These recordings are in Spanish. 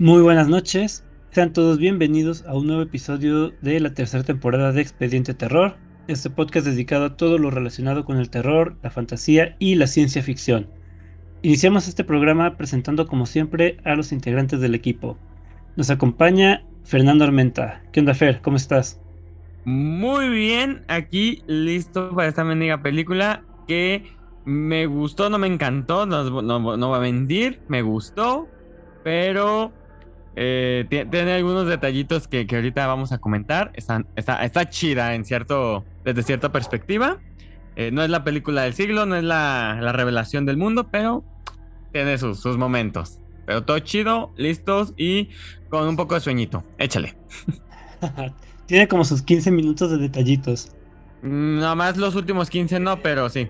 Muy buenas noches, sean todos bienvenidos a un nuevo episodio de la tercera temporada de Expediente Terror, este podcast dedicado a todo lo relacionado con el terror, la fantasía y la ciencia ficción. Iniciamos este programa presentando como siempre a los integrantes del equipo. Nos acompaña Fernando Armenta. ¿Qué onda Fer? ¿Cómo estás? Muy bien, aquí listo para esta mendiga película que me gustó, no me encantó, no, no, va a mentir, me gustó, pero eh, tiene algunos detallitos que, ahorita vamos a comentar. Está, está, chida en cierto, desde cierta perspectiva. Eh, no es la película del siglo, no es la, revelación del mundo, pero tiene sus, sus momentos. Pero todo chido, listos y con un poco de sueñito. Échale. Tiene como sus 15 minutos de detallitos. Mm, nada más los últimos 15 no, pero sí.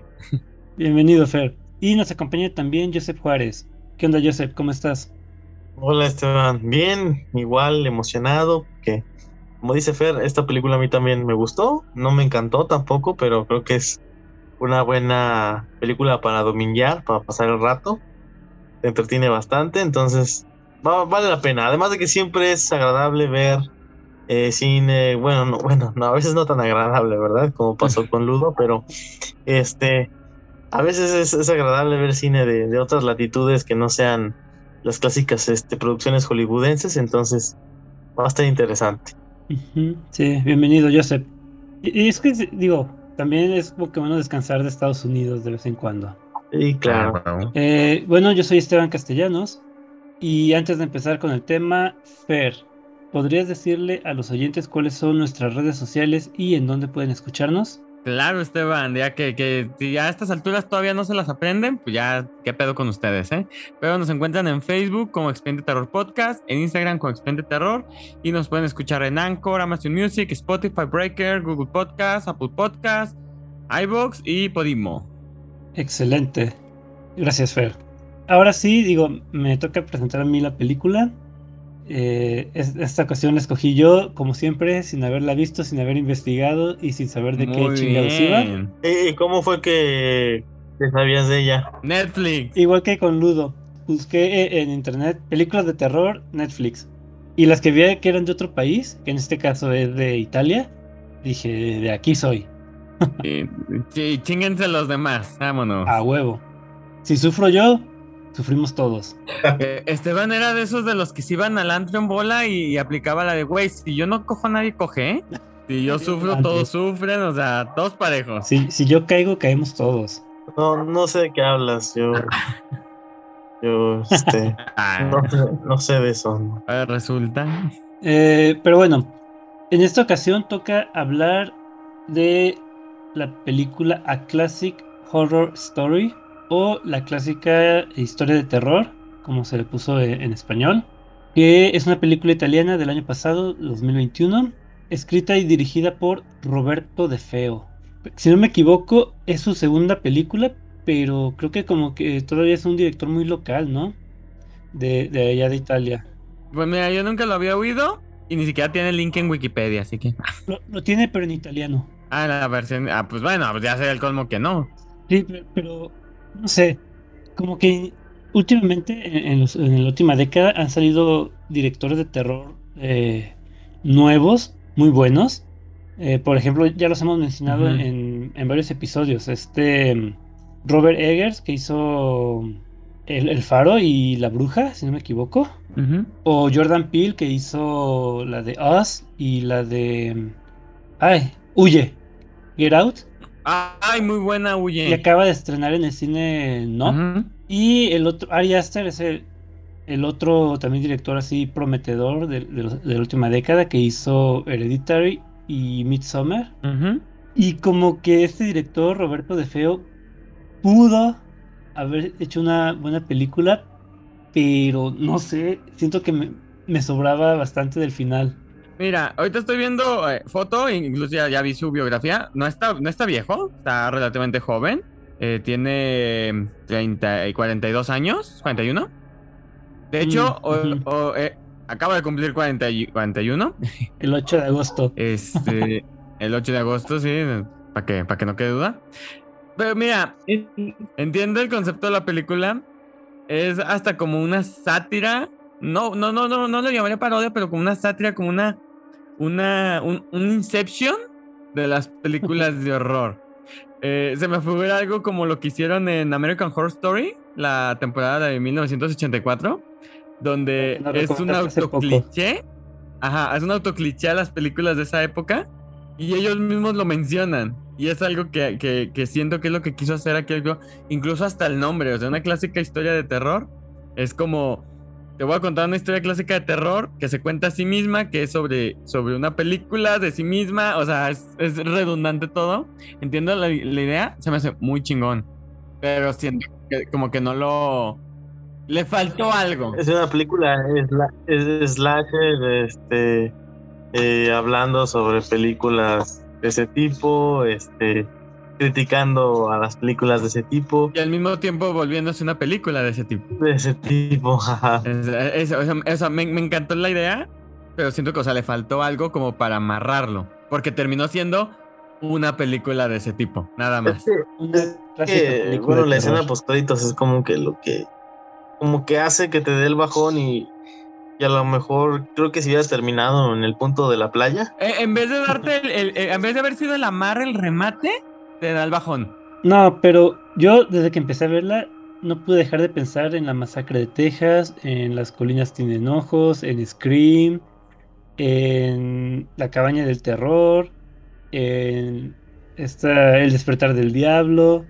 Bienvenido, Fer. Y nos acompaña también Joseph Juárez. ¿Qué onda, Joseph? ¿Cómo estás? Hola, Esteban. Bien, igual, emocionado, que como dice Fer, esta película a mí también me gustó. No me encantó tampoco, pero creo que es una buena película para dominguear, para pasar el rato. Te entretiene bastante, entonces vale la pena. Además de que siempre es agradable ver eh, cine, bueno, no, bueno, no, a veces no tan agradable, ¿verdad? Como pasó con Ludo, pero este, a veces es, agradable ver cine de, otras latitudes que no sean las clásicas este, producciones hollywoodenses, entonces va a estar interesante. Sí, bienvenido, Joseph. Y, es que, digo, también es como que bueno descansar de Estados Unidos de vez en cuando. Sí, claro. Eh, bueno, yo soy Esteban Castellanos. Y antes de empezar con el tema, Fer, ¿podrías decirle a los oyentes cuáles son nuestras redes sociales y en dónde pueden escucharnos? Claro, Esteban, ya que, a estas alturas todavía no se las aprenden, pues ya qué pedo con ustedes, ¿eh? Pero nos encuentran en Facebook como Expediente Terror Podcast, en Instagram como Expediente Terror y nos pueden escuchar en Anchor, Amazon Music, Spotify Breaker, Google Podcast, Apple Podcast, iBox y Podimo. Excelente. Gracias, Fer. Ahora sí, digo, me toca presentar a mí la película. Eh, esta ocasión la escogí yo, como siempre, sin haberla visto, sin haber investigado y sin saber de qué chingados iba. ¿Y cómo fue que te sabías de ella? Netflix. Igual que con Ludo. Busqué eh, en internet películas de terror, Netflix. Y las que vi que eran de otro país, que en este caso es de Italia, dije, de aquí soy. sí, chinguense los demás, vámonos. A huevo. Si sufro yo, Sufrimos todos. Eh, Esteban era de esos de los que se iban al antro en bola y, aplicaba la de, güey, si yo no cojo, nadie coge, ¿eh? Si yo sufro, todos sufren, o sea, todos parejos. Si, si yo caigo, caemos todos. No, no sé de qué hablas, yo... Yo, este... Ah. no, sé de eso. resulta. Eh, pero bueno, en esta ocasión toca hablar de la película A Classic Horror Story o la clásica historia de terror, como se le puso e-, en español, que es una película italiana del año pasado, 2021, escrita y dirigida por Roberto De Feo. Si no me equivoco, es su segunda película, pero creo que como que todavía es un director muy local, ¿no? De, allá de Italia. Pues mira, yo nunca lo había oído y ni siquiera tiene link en Wikipedia, así que... Lo, tiene, pero en italiano. Ah, la versión... Ah, pues bueno, pues ya sé el colmo que no. Sí, pero no sé, como que últimamente, en, la última década, han salido directores de terror eh, nuevos, muy buenos. Eh, por ejemplo, ya los hemos mencionado en, varios episodios. Este Robert Eggers, que hizo el, Faro y La Bruja, si no me equivoco. O Jordan Peele, que hizo la de Us y la de... Ay, Huye. Get Out. Ay, muy buena, huye. Y acaba de estrenar en el cine, ¿no? Y el otro, Ari Aster es el, otro también director así prometedor de, la última década que hizo Hereditary y Midsommar. Y como que este director, Roberto De Feo, pudo haber hecho una buena película, pero no sé, siento que me, me sobraba bastante del final. Mira, ahorita estoy viendo eh, foto, incluso ya, vi su biografía. No está, no está viejo, está relativamente joven. Eh, tiene 30 y 42 años, 41. De hecho, mm, eh, acaba de cumplir 40 y, 41. El 8 de agosto. Este, el 8 de agosto, sí, para que, para que no quede duda. Pero mira, entiendo el concepto de la película. Es hasta como una sátira no, no, no, no, no lo llamaría parodia, pero como una sátira, como una, una, un, un Inception de las películas de horror. Eh, se me figura algo como lo que hicieron en American Horror Story, la temporada de 1984, donde No es un autocliché. Ajá, es un autocliché a las películas de esa época y ellos mismos lo mencionan. Y es algo que, que- que siento que es lo que quiso hacer aquí, incluso hasta el nombre, o sea, una clásica historia de terror. Es como, te voy a contar una historia clásica de terror que se cuenta a sí misma, que es sobre, sobre una película de sí misma, o sea, es, es redundante todo. Entiendo la, idea, se me hace muy chingón, pero siento que como que no lo... Le faltó algo. Es una película sla- es slasher, este, eh, hablando sobre películas de ese tipo, este, criticando a las películas de ese tipo, Y al mismo tiempo volviéndose una película de ese tipo. de ese tipo, jaja. Es- es- me, me encantó la idea, pero siento que o sea, le faltó algo como para amarrarlo. Porque terminó siendo una película de ese tipo, nada Es más. que, bueno, la escena terror. post créditos es como que lo que, como que hace que te dé el bajón y, y a lo mejor creo que si hubiera terminado en el punto de la playa, Eh, en vez de darte el, el- el- en vez de haber sido el amarre, el remate, te da el bajón. No, pero yo desde que empecé a verla no pude dejar de pensar en la masacre de Texas, en Las colinas tienen ojos, en Scream, en La cabaña del terror, en esta, El despertar del diablo.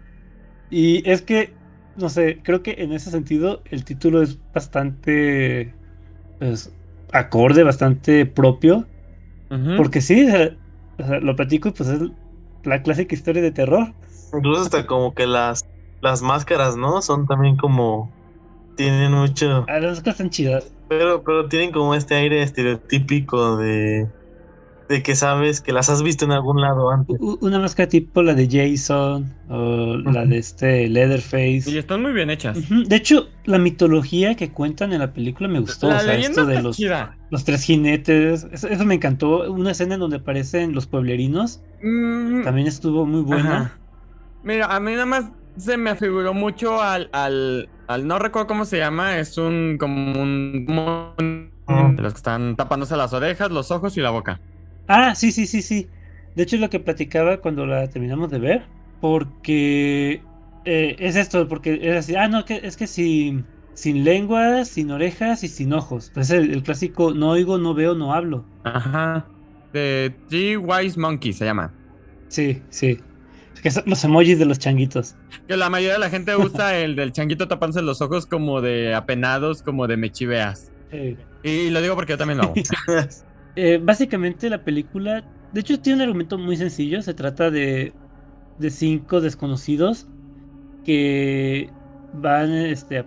Y es que, no sé, creo que en ese sentido el título es bastante, pues, acorde, bastante propio. Porque sí, o sea, lo platico y pues es la clásica historia de terror. incluso hasta como que las, las máscaras, ¿no? Son también como, tienen mucho... Ah, las cosas están chidas. Pero, pero tienen como este aire estereotípico de, de que sabes que las has visto en algún lado antes. Una máscara tipo la de Jason o la de este Leatherface. Y están muy bien hechas. De hecho, la mitología que cuentan en la película me gustó. La o sea, esto de los, los tres jinetes. Eso, eso me encantó. Una escena en donde aparecen los pueblerinos. Mm, También estuvo muy buena. Ajá. Mira, a mí nada más se me afiguró mucho al, al, al no recuerdo cómo se llama, es un como un, un- Mm. de los que están tapándose las orejas, los ojos y la boca. Ah, sí, sí, sí, sí. De hecho, es lo que platicaba cuando la terminamos de ver. Porque eh, es esto, porque es así. Ah, no, que, es que sin, sin lengua, sin orejas y sin ojos. Pues el, el clásico no oigo, no veo, no hablo. Ajá. De Three Wise Monkey se llama. Sí, sí. Es que son los emojis de los changuitos. Que la mayoría de la gente usa el del changuito tapándose los ojos como de apenados, como de mechiveas. Eh, Y lo digo porque yo también lo hago. eh, básicamente la película, de hecho, tiene un argumento muy sencillo. Se trata de, de cinco desconocidos que van este,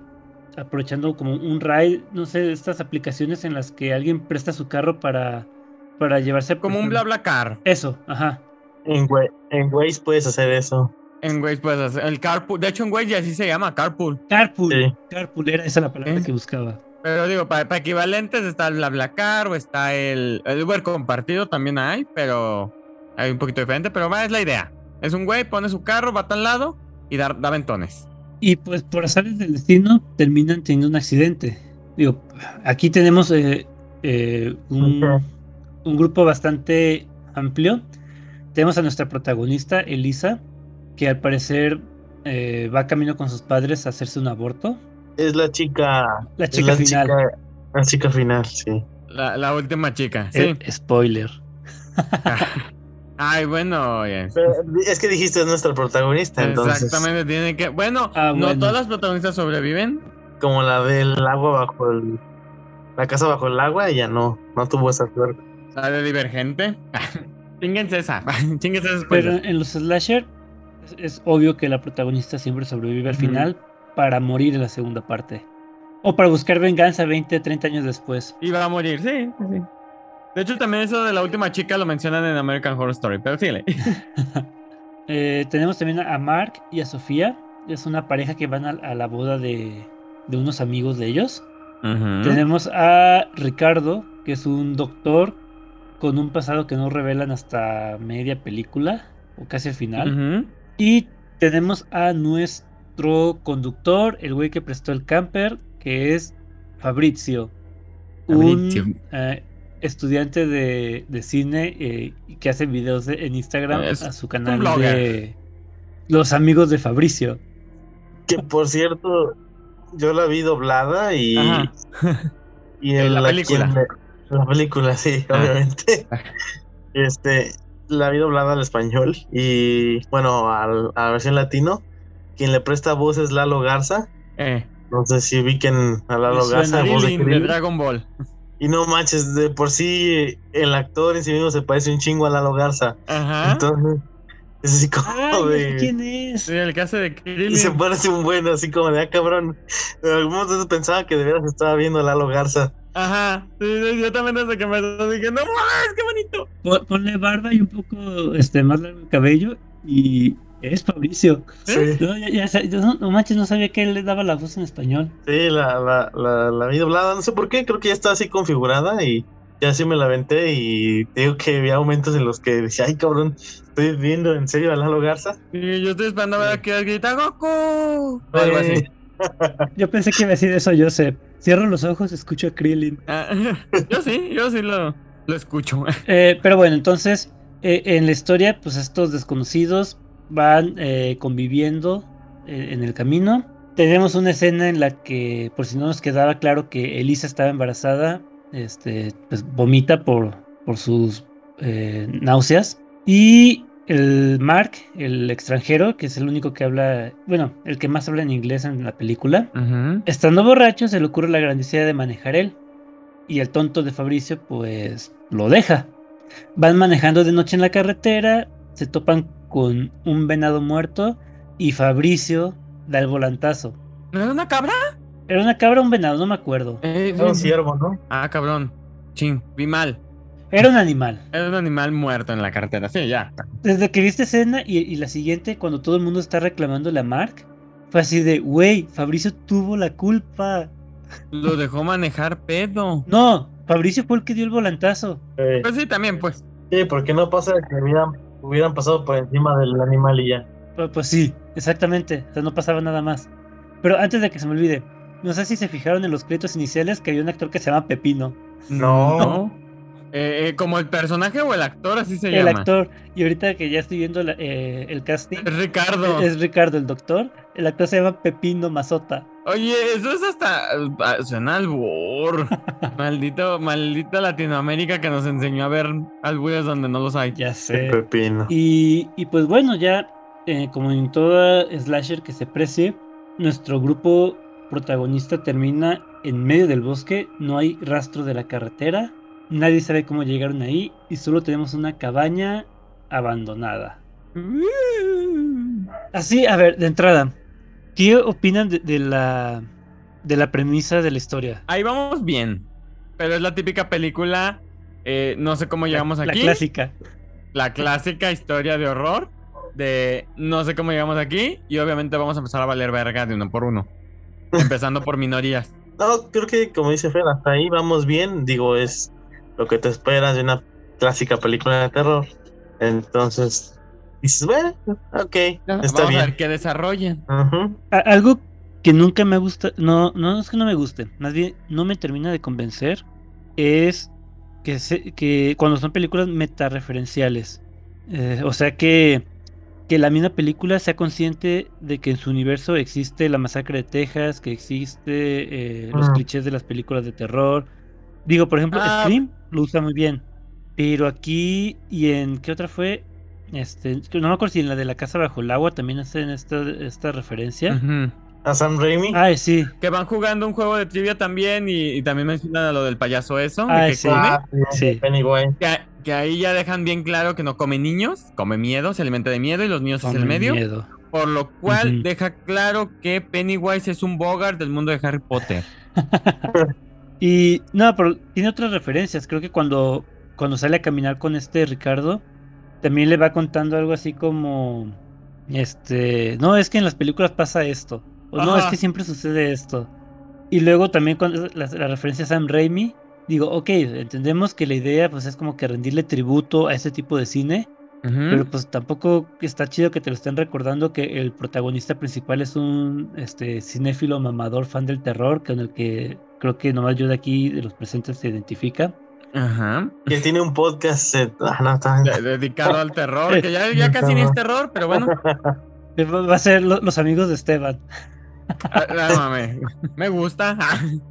aprovechando como un ride, no sé, estas aplicaciones en las que alguien presta su carro para, para llevarse... Como un bla BlaBlaCar. Eso, ajá. En, en Waze puedes hacer eso. En Waze puedes hacer el carpool. De hecho, en Waze ya así se llama, carpool. Carpool. Sí. Carpool era esa la palabra ¿Eh? que buscaba. Pero digo, para, para equivalentes está el BlaBlaCar o está el, el Uber compartido también hay, pero hay un poquito diferente, pero va, es la idea. Es un güey, pone su carro, va a tal lado y da, da ventones. Y pues por azares del destino terminan teniendo un accidente. Digo, aquí tenemos eh, eh, un, un grupo bastante amplio. Tenemos a nuestra protagonista, Elisa, que al parecer eh, va camino con sus padres a hacerse un aborto. Es la chica. La chica la final. chica- la chica final, sí. La, la última chica, sí. Eh, spoiler. Ay, bueno, oye. Pero es que dijiste es nuestra protagonista, entonces. Exactamente, tiene que. Bueno, Ah, no bueno. todas las protagonistas sobreviven. Como la del agua bajo el. La casa bajo el agua, ella no, no tuvo esa suerte. La de Divergente. Chinguense esa. Chinguense esa Pero en los slasher es, es obvio que la protagonista siempre sobrevive al final para morir en la segunda parte. O para buscar venganza 20, 30 años después. Y va a morir, sí, sí. De hecho, también eso de la última chica lo mencionan en American Horror Story, pero síguele. Eh, tenemos también a Mark y a Sofía. Es una pareja que van a, a la boda de, de unos amigos de ellos. Ujú. Tenemos a Ricardo, que es un doctor con un pasado que no revelan hasta media película o casi al final. Ujú. Y tenemos a nuestro conductor, el güey que prestó el camper, que es Fabrizio. Fabricio. un eh, estudiante de, de cine eh, que hace videos de- en Instagram Es a su canal de Los Amigos de Fabricio. Que por cierto, yo la vi doblada y. Ajá. Y En la la, película. me- la película, sí, Ah. obviamente. Este, la vi doblada al español y bueno, al- a la versión latino. Quien le presta voz es Lalo Garza. Eh, No sé si ubiquen a Lalo Garza, voz de. Dragon Ball. Y no manches, de por sí el actor en sí mismo se parece un chingo a Lalo Garza. Ajá. Entonces, es así como ¡Ay, no sé de. quién es! Sí, el caso de Krillin. Y se parece un buen, así como de, ah, cabrón. En algún momento pensaba que de veras estaba viendo a Lalo Garza. Ajá. Sí, sí, yo también desde que me dije, no mames, qué bonito. Pon- Ponle barba y un poco este, más largo el cabello y es Fabricio. Sí, No, ya- ya sa- yo no, no manches, no sabía que él le daba la voz en español. sí la, la, la, la vi doblada. No sé por qué, creo que ya está así configurada y ya sí me la aventé. Y te digo que había momentos en los que decía, ay, cabrón, estoy viendo en serio a Lalo Garza. Y yo estoy esperando a ver a que grita Goku. O algo así. Yo pensé que iba a decir eso, Joseph. Cierro los ojos, escucho a Krillin. Ah, yo sí, yo sí lo, lo escucho. Eh, pero bueno, entonces, eh, en la historia, pues estos desconocidos van eh, conviviendo eh, en el camino. Tenemos una escena en la que, por si no nos quedaba claro que Elisa estaba embarazada, este, pues vomita por, por sus eh, náuseas. Y el Mark, el extranjero, que es el único que habla, bueno, el que más habla en inglés en la película, Ujú. Estando borracho, se le ocurre la grandeza de manejar él. Y el tonto de Fabricio, pues, lo deja. Van manejando de noche en la carretera, se topan con un venado muerto y Fabricio da el volantazo. ¿No era una cabra? ¿Era una cabra o un venado? No me acuerdo. Eh, era un ciervo, ¿no? Ah, cabrón. Chin, vi mal. Era un animal. Era un animal muerto en la carretera. Sí, ya. Desde que vi esta escena y, y la siguiente, cuando todo el mundo está reclamándole a Mark, fue así de, güey, Fabricio tuvo la culpa. Lo dejó manejar pedo. No, Fabricio fue el que dio el volantazo. Eh, Pues sí, también, pues. sí, porque no pasa que hubieran, hubieran pasado por encima del animal y ya. Pues, pues sí, exactamente. O sea, no pasaba nada más. Pero antes de que se me olvide, no sé si se fijaron en los créditos iniciales que había un actor que se llama Pepino. No. Eh, eh, como el personaje o el actor, así se el llama. actor. Y ahorita que ya estoy viendo la- eh, el casting, Es Ricardo. es Ricardo, el doctor. El actor se llama Pepino Mazota. Oye, eso es hasta. ah, Suena albur. maldito, maldita Latinoamérica que nos enseñó a ver albures donde no los hay. Ya sé. pepino. Y, y pues bueno, ya eh, como en toda slasher que se precie, nuestro grupo protagonista termina en medio del bosque, no hay rastro de la carretera, nadie sabe cómo llegaron ahí y solo tenemos una cabaña abandonada. Así, a ver, de entrada, ¿qué opinan de, de la de la premisa de la historia? Ahí vamos bien. Pero es la típica película. eh, no sé cómo llegamos la, aquí. La clásica. la clásica historia de horror. De no sé cómo llegamos aquí. Y obviamente vamos a empezar a valer verga de uno por uno. Empezando por minorías. No, creo que como dice Fer, hasta ahí vamos bien. Digo, es lo que te esperas de una clásica película de terror. Entonces, dices, bueno, ok, está vamos a bien. ver qué desarrollen. A- algo que nunca me gusta, no, no es que no me guste, más bien no me termina de convencer, es que, se- que cuando son películas metareferenciales. Eh, o sea que, que la misma película sea consciente de que en su universo existe la masacre de Texas, que existe eh, los clichés de las películas de terror. Digo, por ejemplo, Ah. Scream lo usa muy bien. Pero aquí y en ¿qué otra fue? Este, no me acuerdo si en la de la casa bajo el agua también hacen esta, esta referencia. Ujú. A Sam Raimi. Ay, sí. Que van jugando un juego de trivia también. Y, y también mencionan a lo del payaso eso. Ay, que sí. come. Ah, Sí. Pennywise. Que, que ahí ya dejan bien claro que no come niños, come miedo, se alimenta de miedo y los niños es Con el medio. miedo. Por lo cual Ujú. deja claro que Pennywise es un Bogart del mundo de Harry Potter. Y no, pero tiene otras referencias. Creo que cuando, cuando sale a caminar con este Ricardo, también le va contando algo así como, este, no, es que en las películas pasa esto. O no, es Ajá. que siempre sucede esto. Y luego también con la, la referencia a Sam Raimi, digo, ok, entendemos que la idea pues es como que rendirle tributo a este tipo de cine, Ujú. Pero pues tampoco está chido que te lo estén recordando que el protagonista principal es un este cinéfilo mamador fan del terror con el que creo que nomás yo de aquí, de los presentes, se identifica. Ajá. Que tiene un podcast eh, ah, no, De- dedicado al terror, que ya, ya casi ni es terror, pero bueno. Va a ser lo- los amigos de Esteban. Ah, no, mames, me gusta.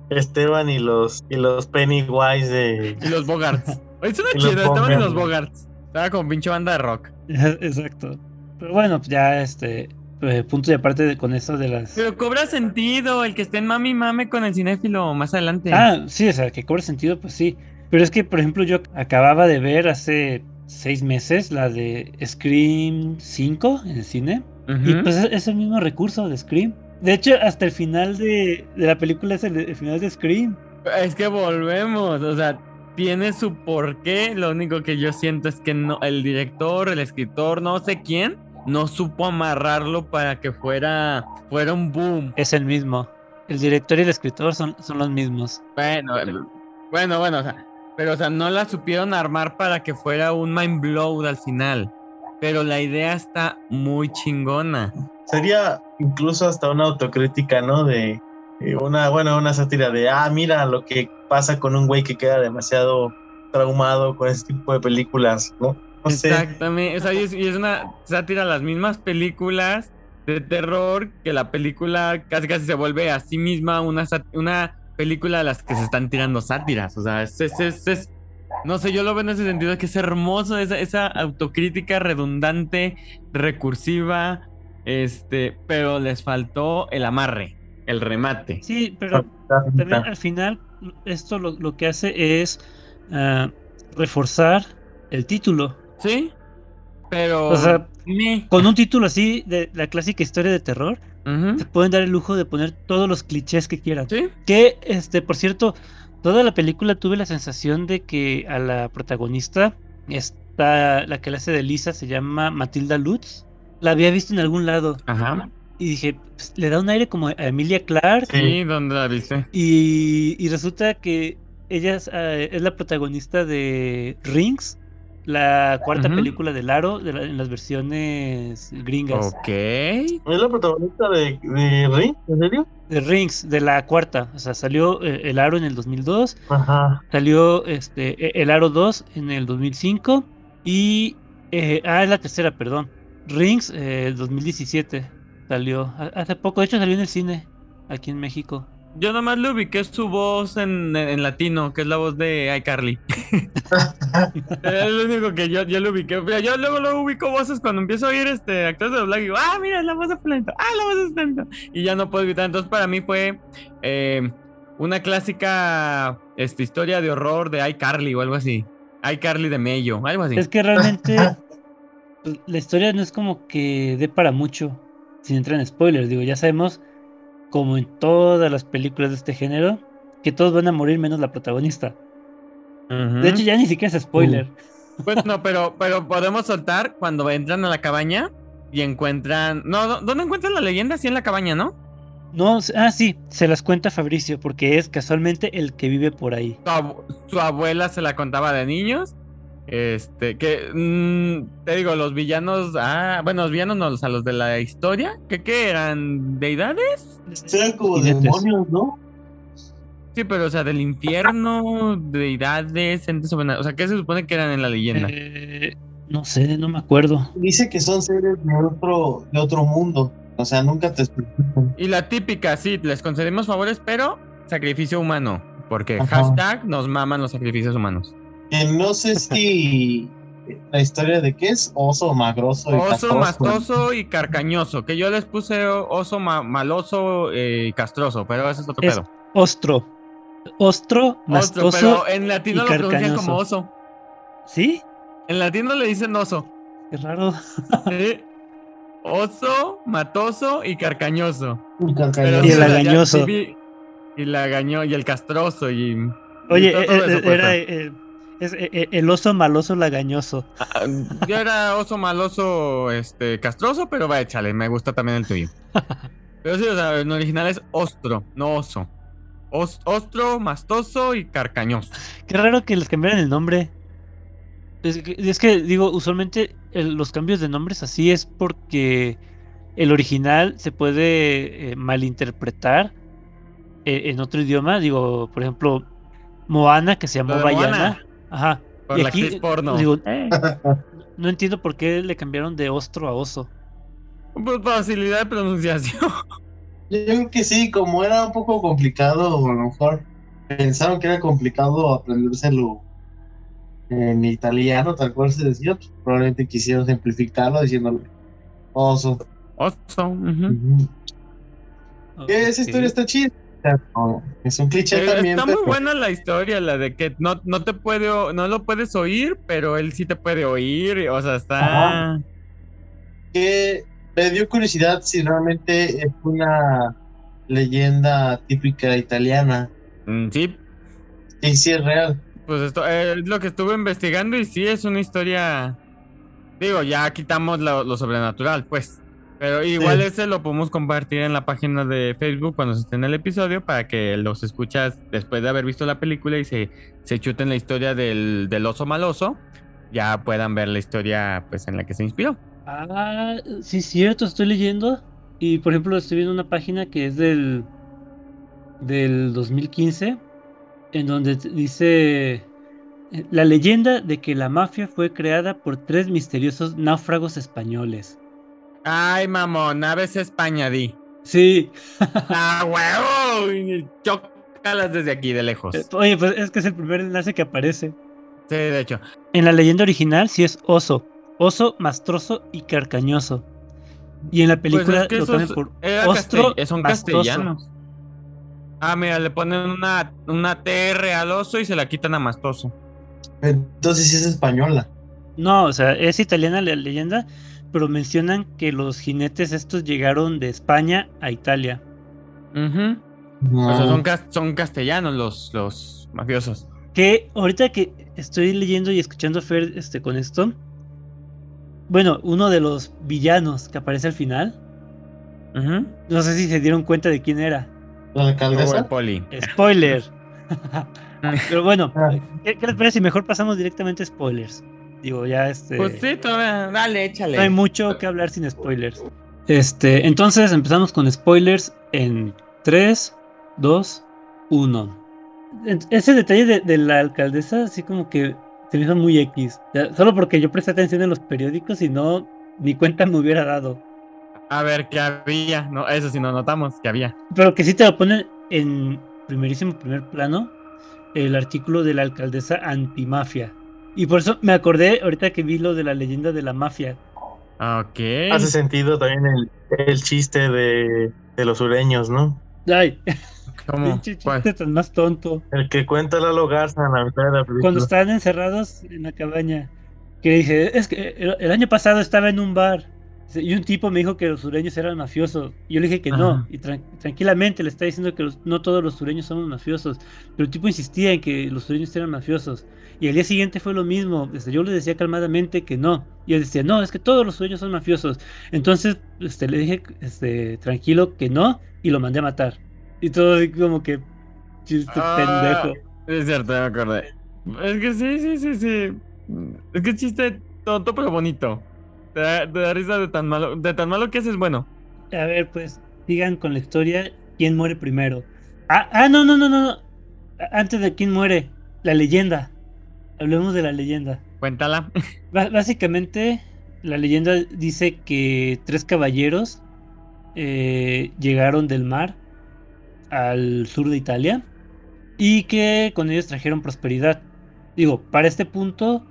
Esteban y los y los Pennywise de Y los Bogarts. Oye, suena Y los chido, estaban en los Bogarts. Estaba como pinche banda de rock. Exacto. Pero bueno, pues ya este. Eh, punto y aparte de, con eso de las. Pero cobra sentido el que esté en mami mame con el cinéfilo más adelante. Ah, sí, o sea, que cobre sentido, pues sí. Pero es que, por ejemplo, yo acababa de ver hace seis meses la de Scream 5 en el cine. Y pues es, es el mismo recurso de Scream. De hecho, hasta el final de, de la película es el, el final de Scream. Es que volvemos, o sea, tiene su porqué. Lo único que yo siento es que no, el director, el escritor, no sé quién, no supo amarrarlo para que fuera, fuera un boom. Es el mismo. El director y el escritor son, son los mismos. Bueno, bueno, bueno, o sea, pero o sea, no la supieron armar para que fuera un mind blow al final. Pero la idea está muy chingona. sería incluso hasta una autocrítica, ¿no? De eh, una, bueno, una sátira de, ah, mira lo que pasa con un güey que queda demasiado traumado con ese tipo de películas, ¿no? No sé. Exactamente. O sea, y es, y es una sátira a las mismas películas de terror que la película casi casi se vuelve a sí misma una, una película a las que se están tirando sátiras. O sea, es, es, es- es- no sé, yo lo veo en ese sentido que es hermoso esa, esa autocrítica redundante, recursiva, este, pero les faltó el amarre, el remate. Sí, pero también al final esto lo, lo que hace es ah, reforzar el título. ¿Sí? Pero... O sea. Con un título así de la clásica historia de terror, Ujú. se pueden dar el lujo de poner todos los clichés que quieran. ¿Sí? Que, este, por cierto, toda la película tuve la sensación de que a la protagonista, está, la que la hace de Lisa, se llama Matilda Lutz. La había visto en algún lado. Ajá. Y dije, pues, le da un aire como a Emilia Clarke. Sí, ¿dónde la viste? Y, y resulta que ella es, eh, es la protagonista de Rings, la cuarta película del Aro de la- en las versiones gringas. Ok. ¿Es la protagonista de, de Ring? ¿En serio? De Rings, de la cuarta. O sea, salió eh, El Aro en el 2002, Ajá. salió este, e- El Aro 2 en el 2005 y... eh, ah, es la tercera, perdón. Rings, eh, 2017 salió. ha- Hace poco, de hecho salió en el cine, aquí en México. Yo nomás le ubiqué su voz en, en latino, que es la voz de iCarly. es lo único que yo, yo le ubiqué. Yo luego luego ubico voces cuando empiezo a oír este actores de doblaje y digo, ah, mira, es la voz de Fulento, ah, la voz de Fulento. Y ya no puedo evitar. Entonces, para mí fue eh, una clásica este, historia de horror de iCarly o algo así. iCarly de Mello, algo así. Es que realmente pues, la historia no es como que dé para mucho, sin entrar en spoilers. Digo, ya sabemos, como en todas las películas de este género, que todos van a morir menos la protagonista. De hecho, ya ni siquiera es spoiler. Bueno, pero, pero podemos soltar cuando entran a la cabaña y encuentran. No, no, ¿dónde encuentran la leyenda? Sí, en la cabaña, ¿no? No, ah, sí, se las cuenta Fabricio, porque es casualmente el que vive por ahí. Su, su abuela se la contaba de niños. Este, que mm, te digo, los villanos. Ah, bueno, los villanos no, o sea, los de la historia. ¿Qué, qué eran? ¿Deidades? Eran como Jinetes. demonios, ¿no? Sí, pero o sea, del infierno, deidades, entes. O sea, ¿qué se supone que eran en la leyenda? Eh, no sé, no me acuerdo. Dice que son seres de otro, de otro mundo. O sea, nunca te explican. Y la típica, sí, les concedemos favores, pero sacrificio humano. Porque Ajá. hashtag nos maman los sacrificios humanos. Que no sé si la historia de qué es oso magroso y Oso, castroso. mastoso y carcañoso. Que yo les puse oso ma- maloso eh, y castroso, pero ese es otro Es pedo. Ostro. Ostro, Ostro, mastoso. pero en latino y lo pronuncian como oso. ¿Sí? En latino le dicen oso. Qué raro. Oso, matoso y carcañoso. Y carcañoso. Y el o sea, ya- agañoso. sí vi- y el agaño y el castroso y. y Oye, todo eh, eso, eh, pues, era es, eh, eh, el oso maloso lagañoso. Ah, Yo era oso maloso, este, castroso, pero va, échale, me gusta también el tuyo. Pero sí, o sea, en original es ostro, no oso. Os- ostro, mastoso y carcañoso. Qué raro que les cambiaran el nombre. Es que, es que, digo, usualmente el- los cambios de nombres así es porque el original se puede eh, malinterpretar eh, en otro idioma. Digo, por ejemplo, Moana, que se llamó Bayana. Moana. Ajá. Por Y la aquí, actriz porno. digo, Eh, no entiendo por qué le cambiaron de ostro a oso. Por facilidad de pronunciación. Yo creo que sí, como era un poco complicado, a lo mejor pensaron que era complicado aprendérselo en italiano, tal cual se decía, pues, probablemente quisieron simplificarlo diciéndole oso. Oso. Ujú. Que esa historia está chida. Es un cliché Eh, también, Está muy buena la historia, la de que no, no te puede, no lo puedes oír, pero él sí te puede oír. O sea, está. Ajá. que me dio curiosidad si realmente es una leyenda típica italiana. Mm, Sí, Y si es real. pues esto eh, es lo que estuve investigando y sí es una historia. Digo, ya quitamos lo, lo sobrenatural, pues. Pero igual Sí. ese lo podemos compartir en la página de Facebook cuando se esté en el episodio para que los escuchas después de haber visto la película y se, se chuten la historia del, del oso maloso. Ya puedan ver la historia pues en la que se inspiró. Ah, sí, es cierto, estoy leyendo. Y por ejemplo, estoy viendo una página que es del, del 2015, en donde dice eh, la leyenda de que la mafia fue creada por tres misteriosos náufragos españoles. Ay, mamón, aves España, di. Sí, ¡Ah, huevo! Chócalas desde aquí, de lejos. eh, oye, pues es que es el primer enlace que aparece. Sí, de hecho. En la leyenda original sí es oso, oso mastroso y carcañoso. Y en la Pues película es que lo esos cambian por era ostro son mastroso. castellanos. Ah, mira, le ponen una, una TR al oso y se la quitan a mastoso. Entonces sí es española. No, o sea, es italiana la leyenda, pero mencionan que los jinetes estos llegaron de España a Italia. Ujú. O sea, son, cas- son castellanos los, los mafiosos. Que ahorita que estoy leyendo y escuchando a Fer este, con esto, bueno, uno de los villanos que aparece al final, no sé si se dieron cuenta de quién era. ¿La alcaldesa? poli. Spoiler. Pero bueno, Ah. ¿qué, qué les parece si mejor pasamos directamente a spoilers? Digo, ya este. Pues sí, todavía. Dale, échale. No hay mucho que hablar sin spoilers. Este, entonces empezamos con spoilers en 3, 2, 1. En- Ese detalle de, de la alcaldesa, así como que se me hizo muy X. Solo porque yo presté atención en los periódicos y no, ni cuenta me hubiera dado. A ver, ¿qué había? No, eso sí no notamos, que había. Pero que sí te lo ponen en primerísimo primer plano el artículo de la alcaldesa antimafia. Y por eso me acordé ahorita que vi lo de la leyenda de la mafia. Ok. Hace sentido también el, el chiste de, de los sureños, ¿no? Ay, ¿Cómo? chiste tan más tonto. El que cuenta Lalo Garza en la mitad de la película. cuando estaban encerrados en la cabaña, que dije, es que el, el año pasado estaba en un bar y un tipo me dijo que los sureños eran mafiosos. Y yo le dije que no, Ajá. y tran- tranquilamente le está diciendo que los- no todos los sureños somos mafiosos. Pero el tipo insistía en que los sureños eran mafiosos. Y al día siguiente fue lo mismo. Este, yo le decía calmadamente que no. Y él decía, no, es que todos los sureños son mafiosos. Entonces este, le dije este, tranquilo que no y lo mandé a matar. Y todo como que chiste Ah. pendejo. Es cierto, me acordé. Es que sí, sí, sí, sí. Es que chiste tonto pero bonito. Te da, te da risa de tan malo. De tan malo que haces bueno. A ver, pues, sigan con la historia. ¿Quién muere primero? Ah, ah, no, no, no, no. Antes de quién muere, la leyenda. Hablemos de la leyenda. Cuéntala. Básicamente, la leyenda dice que tres caballeros eh, llegaron del mar al sur de Italia y que con ellos trajeron prosperidad. Digo, para este punto,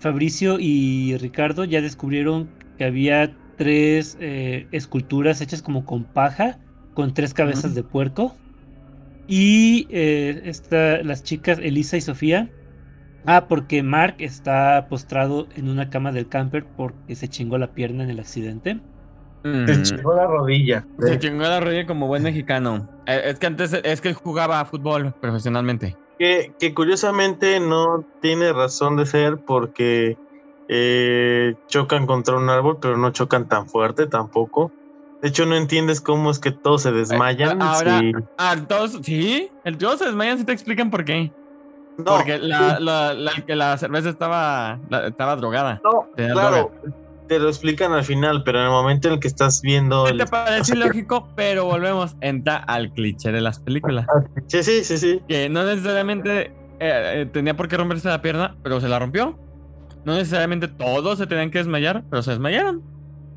Fabricio y Ricardo ya descubrieron que había tres eh, esculturas hechas como con paja, con tres cabezas de puerco. Y eh, esta- las chicas Elisa y Sofía Ah, porque Mark está postrado en una cama del camper porque se chingó la pierna en el accidente. Se Mm. chingó la rodilla. Se chingó la rodilla como buen mexicano. Eh, Es que antes es que él jugaba fútbol profesionalmente. Que, que curiosamente no tiene razón de ser porque eh, chocan contra un árbol, pero no chocan tan fuerte tampoco. De hecho, no entiendes cómo es que todos se desmayan. Eh, ahora- si- Ah, todos, sí. El todos se desmayan si te explican por qué. No, Porque la, la, la, que la cerveza estaba, estaba drogada. no, claro. Te lo explican al final, pero en el momento en el que estás viendo. ¿Qué el- te parece ilógico? Pero volvemos, entra al cliché de las películas. Sí, sí, sí, sí. Que no necesariamente eh, tenía por qué romperse la pierna, pero se la rompió. No necesariamente todos se tenían que desmayar, pero se desmayaron.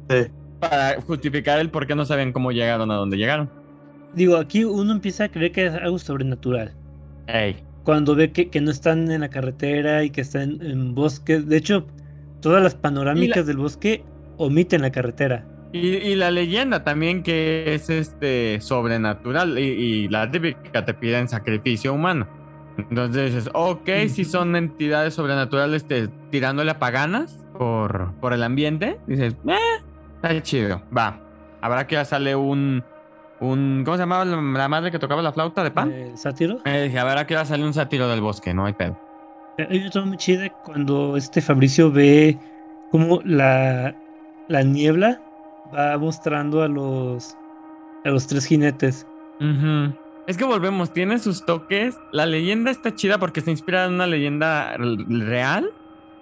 Sí. Para justificar el por qué no sabían cómo llegaron a donde llegaron. Digo, aquí uno empieza a creer que es algo sobrenatural. Ey. Cuando ve que, que no están en la carretera y que están en bosque. De hecho, todas las panorámicas del bosque omiten la carretera. Y, y la leyenda también que es este sobrenatural y, y la típica te piden sacrificio humano. Entonces dices, ok, si son entidades sobrenaturales te, tirándole a paganas por, por el ambiente, dices, eh, está chido, va. Habrá que ya sale un, un, ¿cómo se llamaba la, madre que tocaba la flauta de pan? El sátiro. Eh, dije, habrá que ya sale un sátiro del bosque, no hay pedo. Hay otra muy chida cuando este Fabricio ve cómo la, la niebla va mostrando a los a los tres jinetes. Es que volvemos, tiene sus toques. La leyenda está chida porque está inspirada en una leyenda real.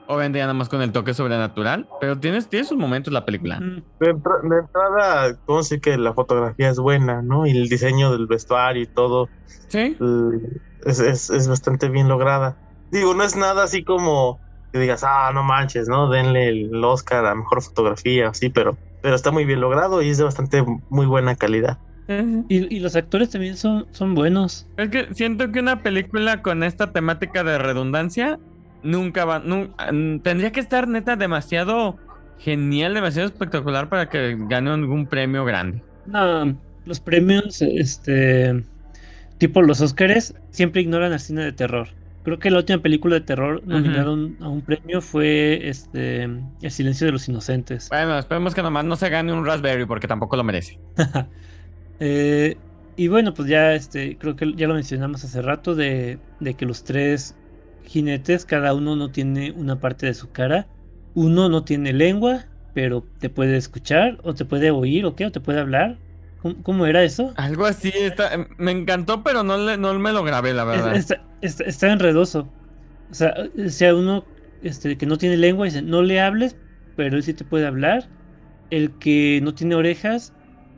Obviamente ya nada más con el toque sobrenatural. Pero tiene, tiene sus momentos la película. De, entra- de entrada, ¿cómo sé que la fotografía es buena, ¿no? Y el diseño del vestuario y todo Sí. es, es, es bastante bien lograda. Digo, no es nada así como que digas, ah, no manches, ¿no? Denle el Oscar a mejor fotografía, así, pero, pero está muy bien logrado y es de bastante muy buena calidad. Y, y los actores también son, son buenos. Es que siento que una película con esta temática de redundancia nunca va. nu- mm, tendría que estar neta demasiado genial, demasiado espectacular para que gane algún premio grande. No, los premios, este, tipo los Óscares, siempre ignoran al cine de terror. Creo que la última película de terror nominada un- a un premio fue este El silencio de los inocentes. Bueno, esperemos que nomás no se gane un Raspberry porque tampoco lo merece. Eh, y bueno, pues ya este, creo que ya lo mencionamos hace rato de, de que los tres jinetes, cada uno no tiene una parte de su cara. Uno no tiene lengua, pero te puede escuchar, o te puede oír, o qué, o te puede hablar. ¿Cómo, cómo era eso? Algo así, está, me encantó, pero no, le, no me lo grabé, la verdad. Es- está, está- está enredoso. O sea, sea, uno este, que no tiene lengua dice, no le hables, pero él sí te puede hablar. El que no tiene orejas,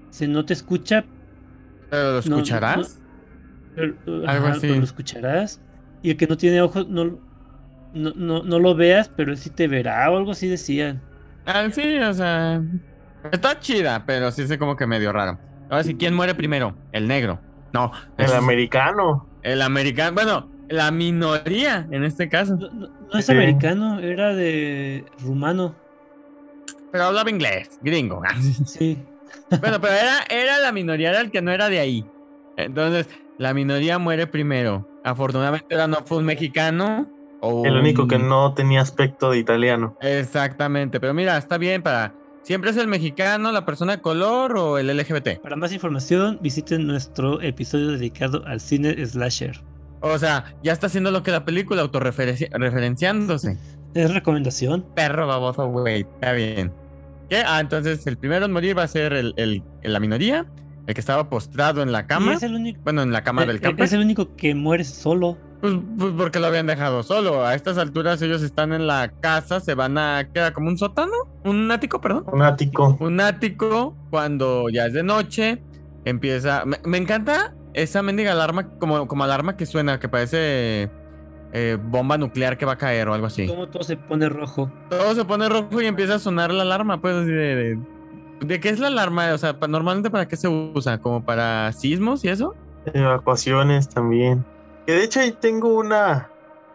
se no te escucha, ¿Pero lo no- escucharás? pero, Algo ajá, así. pero lo escucharás. Y el que no tiene ojos, no, no, no, no lo veas, pero él sí te verá o algo así decían. Ah, sí, o sea. Está chida, pero sí es como que medio raro. Ahora sí, ¿quién muere primero? El negro. No, El es americano. el americano. Bueno, la minoría en este caso. No, no- no es Sí. americano, era de rumano. Pero hablaba inglés, gringo. Sí. bueno, pero era, era la minoría, era el que no era de ahí. Entonces, la minoría muere primero. Afortunadamente ahora no fue un mexicano. O El único que no tenía aspecto de italiano. Exactamente, pero mira, está bien para... ¿Siempre es el mexicano, la persona de color o el LGBT? Para más información, visiten nuestro episodio dedicado al cine slasher. O sea, ya está haciendo lo que la película, autorreferenciándose. Es recomendación. Perro baboso, güey, está bien. ¿Qué? Ah, entonces el primero en morir va a ser el, el- la minoría, el que estaba postrado en la cama. es el único. Bueno, en la cama eh, del eh, camper. Es el único que muere solo. Pues, pues porque lo habían dejado solo. A estas alturas ellos están en la casa, se van a... ¿Queda como un sótano? ¿Un ático, perdón? Un ático. un ático cuando ya es de noche empieza me, me encanta esa mendiga alarma como, como alarma que suena que parece eh, bomba nuclear que va a caer o algo así Como todo se pone rojo. todo se pone rojo y empieza a sonar la alarma pues así de, de, ¿de qué es la alarma? o sea normalmente para qué se usa como para sismos y eso Evacuaciones también. Que de hecho ahí tengo una.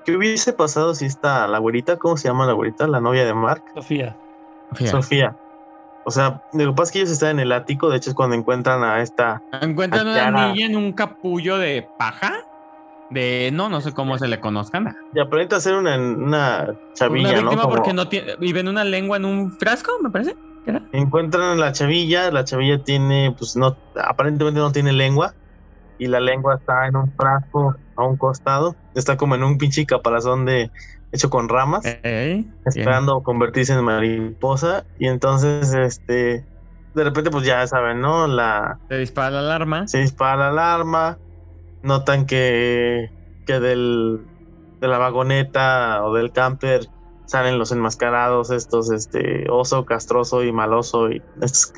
¿Qué hubiese pasado si está la güerita? ¿Cómo se llama la güerita? La novia de Mark. Sofía. Sofía. O sea, lo que pasa es que ellos están en el ático. De hecho, es cuando encuentran a esta. encuentran a una niña en un capullo de paja de no no sé cómo se le conozcan Y aparenta ser una, una chavilla, una ¿no? víctima Como porque no tiene en una lengua en un frasco me parece ¿Qué era? Encuentran a la chavilla. La chavilla tiene, pues no. Aparentemente no tiene lengua. Y la lengua está en un frasco a un costado. Está como en un pinche caparazón de. hecho con ramas. Bien. esperando convertirse en mariposa y entonces este de repente pues ya saben no la Se dispara la alarma. se dispara la alarma notan que que del de la vagoneta o del camper salen los enmascarados, estos, este, oso, castroso y maloso, y estos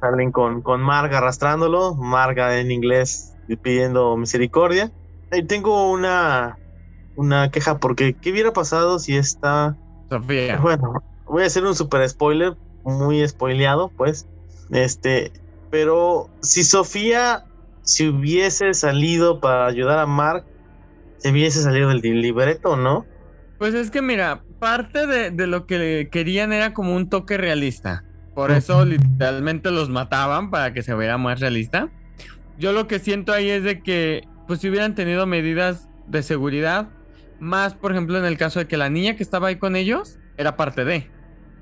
salen con, con Marga arrastrándolo, Marga en inglés pidiendo misericordia. Tengo una, una queja porque ¿qué hubiera pasado si esta... Sofía. Bueno, voy a hacer un super spoiler, muy spoileado, pues. Este, pero si Sofía si hubiese salido para ayudar a Mark, se hubiese salido del libreto, ¿no? Pues es que mira, parte de, de lo que querían era como un toque realista. Por eso literalmente los mataban para que se viera más realista. Yo lo que siento ahí es de que, pues si hubieran tenido medidas de seguridad, más por ejemplo en el caso de que la niña que estaba ahí con ellos era parte de.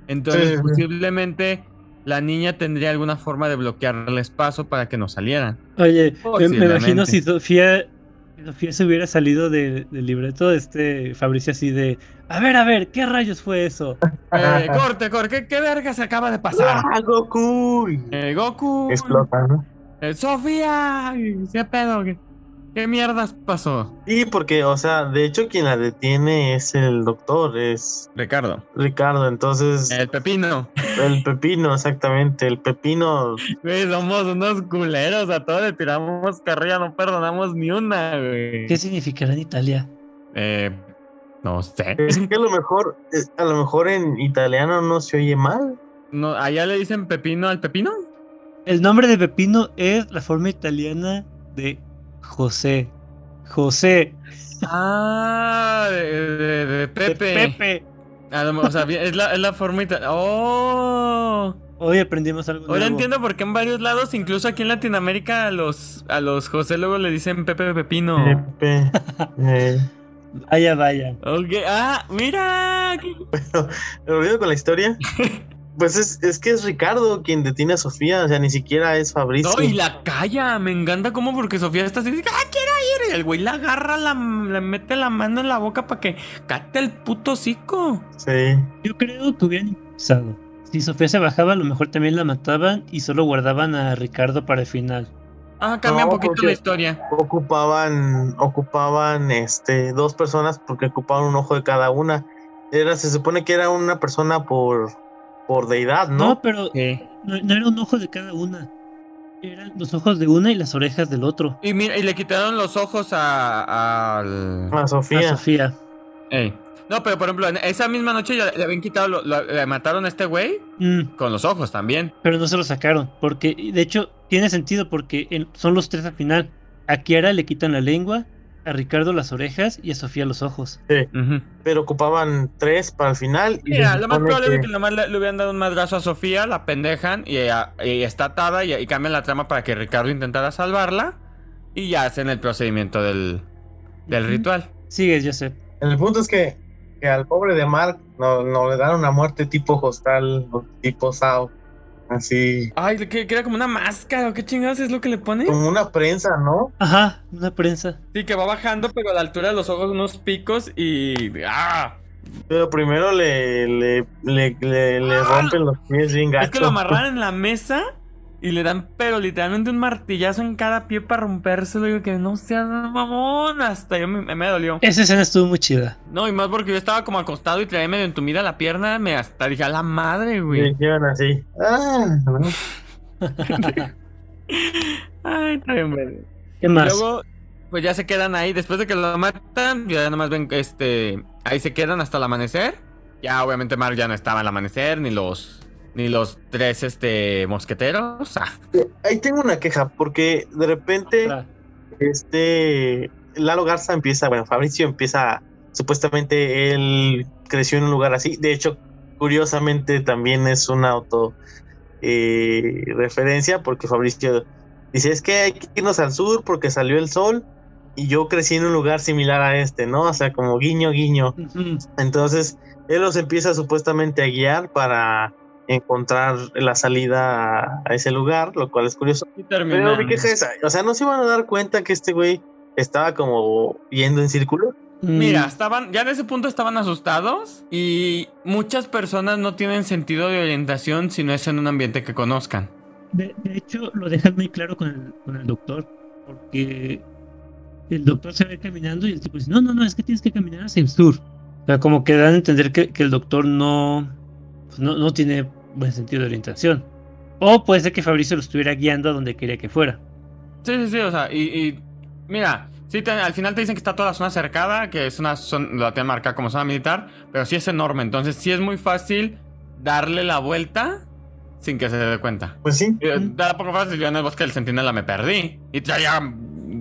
Entonces Sí, sí. posiblemente la niña tendría alguna forma de bloquearles paso para que no salieran. Oye, me, me imagino si Sofía, si Sofía se hubiera salido de- del libreto, este Fabricio así de, a ver, a ver, ¿qué rayos fue eso? Eh, corte, corte, ¿qué, qué verga se acaba de pasar? ¡Ah, Goku! Eh, Goku. Explota, ¿no? Eh, Sofía. ¿Qué pedo? ¿Qué, qué mierdas pasó? Sí, porque, o sea, de hecho quien la detiene es el doctor, es Ricardo. Ricardo, entonces El pepino. el pepino, exactamente, el pepino, Güey, somos unos culeros. A todos le tiramos carrilla, no perdonamos ni una, güey. ¿Qué significará en Italia? Eh, no sé. es que a lo mejor, a lo mejor en italiano no se oye mal. No, ¿Allá le dicen pepino al pepino? El nombre de Pepino es la forma italiana de José. José. Ah, de, de- de de Pepe. Pepe. O sea, es la, es la forma italiana. ¡Oh! Hoy aprendimos algo Ahora nuevo. entiendo por qué en varios lados, incluso aquí en Latinoamérica, a los, a los José luego le dicen Pepe Pepino. Pepe, eh, Vaya, vaya. Ok, ah, mira. ¿Me olvido con la historia? Pues es, es que es Ricardo quien detiene a Sofía, o sea, ni siquiera es Fabricio. No, y la calla, me encanta como porque Sofía está así, ah, quiero ir. Y el güey la agarra, la, le mete la mano en la boca para que cate el puto hocico. Sí. Yo creo que hubieran improvisado. Si Sofía se bajaba, a lo mejor también la mataban y solo guardaban a Ricardo para el final. Ah, cambia No, un poquito la historia. Ocupaban, ocupaban este dos personas porque ocupaban un ojo de cada una. Era, se supone que era una persona por, por deidad, No, ¿no? pero no, no era un ojo de cada una. Eran los ojos de una y las orejas del otro. Y mira, y le quitaron los ojos a. al. A A Sofía. Sofía. Ey. No, pero por ejemplo, en esa misma noche ya le habían quitado, lo- lo- le mataron a este güey Mm, con los ojos también. pero no se lo sacaron. Porque, de hecho, tiene sentido porque en- son los tres al final. A Kiara le quitan la lengua, a Ricardo las orejas y a Sofía los ojos. Ujú. Pero ocupaban tres para el final. y Mira, lo más probable es que- nomás le, le hubieran dado un madrazo a Sofía, la pendejan, y, ella- y está atada y, y cambian la trama para que Ricardo intentara salvarla. Y ya hacen el procedimiento del, del Ujú. ritual. Sigues, Joseph. El punto es que, que al pobre de Mark no, no le dan una muerte tipo hostal o tipo Sao. Así, Ay, que, que era como una máscara, ¿o qué chingados es lo que le pone? como una prensa, ¿no? Ajá, una prensa. Sí, que va bajando, pero a la altura de los ojos unos picos y. ¡Ah! Pero primero le, le, le, le, le rompen los pies bien gacho. Es que lo amarran en la mesa y le dan, pero literalmente un martillazo en cada pie para rompérselo. Y digo que no seas mamón. Hasta yo me, me dolió. Esa escena estuvo muy chida. No, y más porque yo estaba como acostado y traía medio entumida la pierna. Me hasta dije a la madre, güey. dijeron así. Ah, ¿no? Ay, está bien, güey. ¿Qué Y más? luego, pues ya se quedan ahí. Después de que lo matan, ya nomás ven que este. Ahí se quedan hasta el amanecer. Ya, obviamente, Mark ya no estaba al amanecer, ni los. Ni los tres este mosqueteros. Ah, Ahí tengo una queja, porque de repente Ah, este Lalo Garza empieza, bueno, Fabricio empieza, supuestamente él creció en un lugar así. De hecho, curiosamente también es una auto eh, referencia, porque Fabricio dice, es que hay que irnos al sur porque salió el sol y yo crecí en un lugar similar a este, ¿no? O sea, como guiño, guiño. Entonces, él los empieza supuestamente a guiar para encontrar la salida a- a ese lugar, lo cual es curioso. y Pero mi queja es, o sea, no se iban a dar cuenta que este güey estaba como yendo en círculo. Mm, Mira, estaban, ya en ese punto estaban asustados y muchas personas no tienen sentido de orientación si no es en un ambiente que conozcan. De, de hecho, lo dejan muy claro con el, con el doctor, porque el doctor se ve caminando y el tipo dice, no, no, no, es que tienes que caminar hacia el sur. sea, como que dan a entender que, que el doctor no, pues no, no tiene buen sentido de orientación. O puede ser que Fabricio lo estuviera guiando a donde quería que fuera. Sí, sí, sí, o sea, y, y mira, sí, te- al final te dicen que está toda la zona cercada, que es una zona, la tienen marcada como zona militar, pero sí es enorme, entonces sí es muy fácil darle la vuelta sin que se dé cuenta. Pues sí. Eh, Da poco fácil, yo en el bosque del centinela me perdí y traía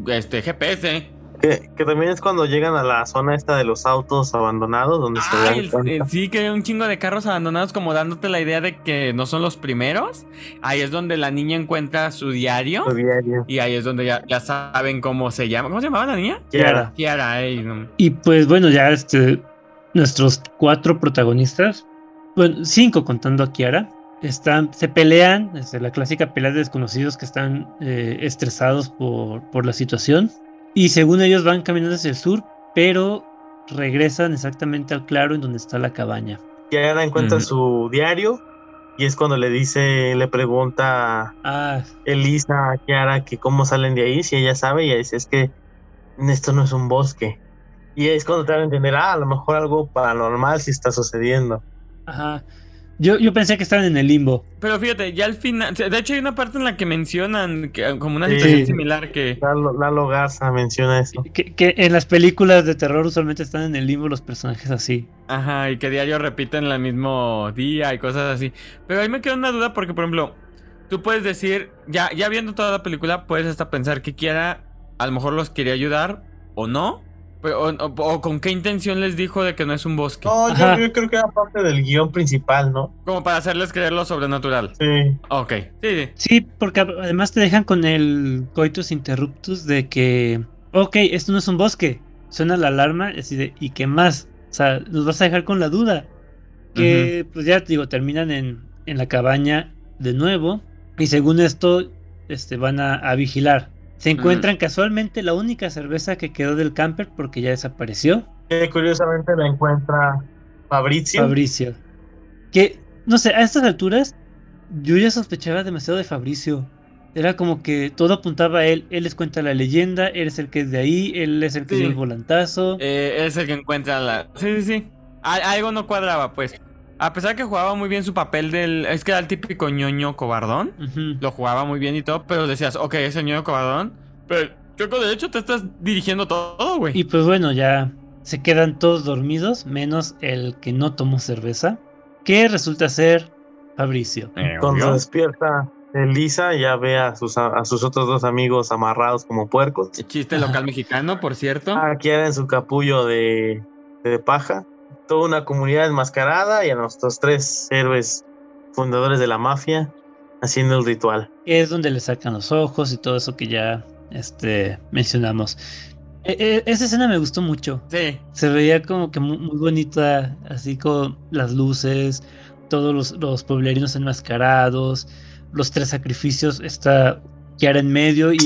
este GPS. Que, que también es cuando llegan a la zona esta de los autos abandonados, donde se dan el- el- sí, que hay un chingo de carros abandonados como dándote la idea de que no son los primeros. Ahí es donde la niña encuentra su diario. su diario. Y ahí es donde ya, ya saben cómo se llama. ¿Cómo se llamaba la niña? Kiara. Kiara, ey, no. Y pues bueno, ya este, nuestros cuatro protagonistas, bueno, cinco contando a Kiara, están, se pelean, este, la clásica pelea de desconocidos que están eh, estresados por, por la situación. Y según ellos van caminando hacia el sur, pero regresan exactamente al claro en donde está la cabaña. Kiara encuentra Ujú. su diario y es cuando le dice, le pregunta Ah, Elisa a Kiara que cómo salen de ahí, si ella sabe, y ella dice, es que esto no es un bosque. Y es cuando te van a entender, ah, a lo mejor algo paranormal sí está sucediendo. ajá. Yo, yo pensé que estaban en el limbo. Pero fíjate, ya al final. De hecho, hay una parte en la que mencionan que, como una Sí. situación similar que. Lalo, Lalo Garza menciona eso. Que, que en las películas de terror usualmente están en el limbo los personajes así. Ajá, y que diario repiten el mismo día y cosas así. Pero ahí me queda una duda porque, por ejemplo, tú puedes decir, ya, ya viendo toda la película, puedes hasta pensar que quiera, a lo mejor los quería ayudar o no. Pero- o, o- o con qué intención les dijo de que no es un bosque. No, yo, yo creo que era parte del guion principal, ¿no? Como para hacerles creer lo sobrenatural. Sí. Ok, sí, sí. Sí, porque ad- además te dejan con el coitus interruptus de que, ok, esto no es un bosque. Suena la alarma y así de, ¿y qué más? O sea, nos vas a dejar con la duda. Que pues ya te digo, terminan en, en la cabaña de nuevo y según esto este, van a, a vigilar. Se encuentran casualmente la única cerveza que quedó del camper porque ya desapareció. Que curiosamente la encuentra Fabrizio. Fabricio. Que, no sé, a estas alturas yo ya sospechaba demasiado de Fabricio. Era como que todo apuntaba a él. Él les cuenta la leyenda, él es el que es de ahí, él es el que Sí. dio el volantazo. Eh, es el que encuentra la. Sí, sí, sí. Al- algo no cuadraba, pues. A pesar que jugaba muy bien su papel del. Es que era el típico ñoño cobardón. Lo jugaba muy bien y todo, pero decías, ok, es el ñoño cobardón. Pero creo que de hecho te estás dirigiendo todo, güey. Y pues bueno, ya se quedan todos dormidos, menos el que no tomó cerveza, que resulta ser Fabricio. Eh, Cuando despierta Elisa, ya ve a sus, a sus otros dos amigos amarrados como puercos. Chiste local mexicano, por cierto. A Kiara en su capullo de, de paja. Toda una comunidad enmascarada y a nuestros tres héroes fundadores de la mafia haciendo el ritual. que es donde le sacan los ojos y todo eso que ya este, mencionamos. E- e- esa escena me gustó mucho. Sí. Se veía como que mu- muy, bonita, así con las luces, todos los, los pueblerinos enmascarados, los tres sacrificios, está Kiara en medio y...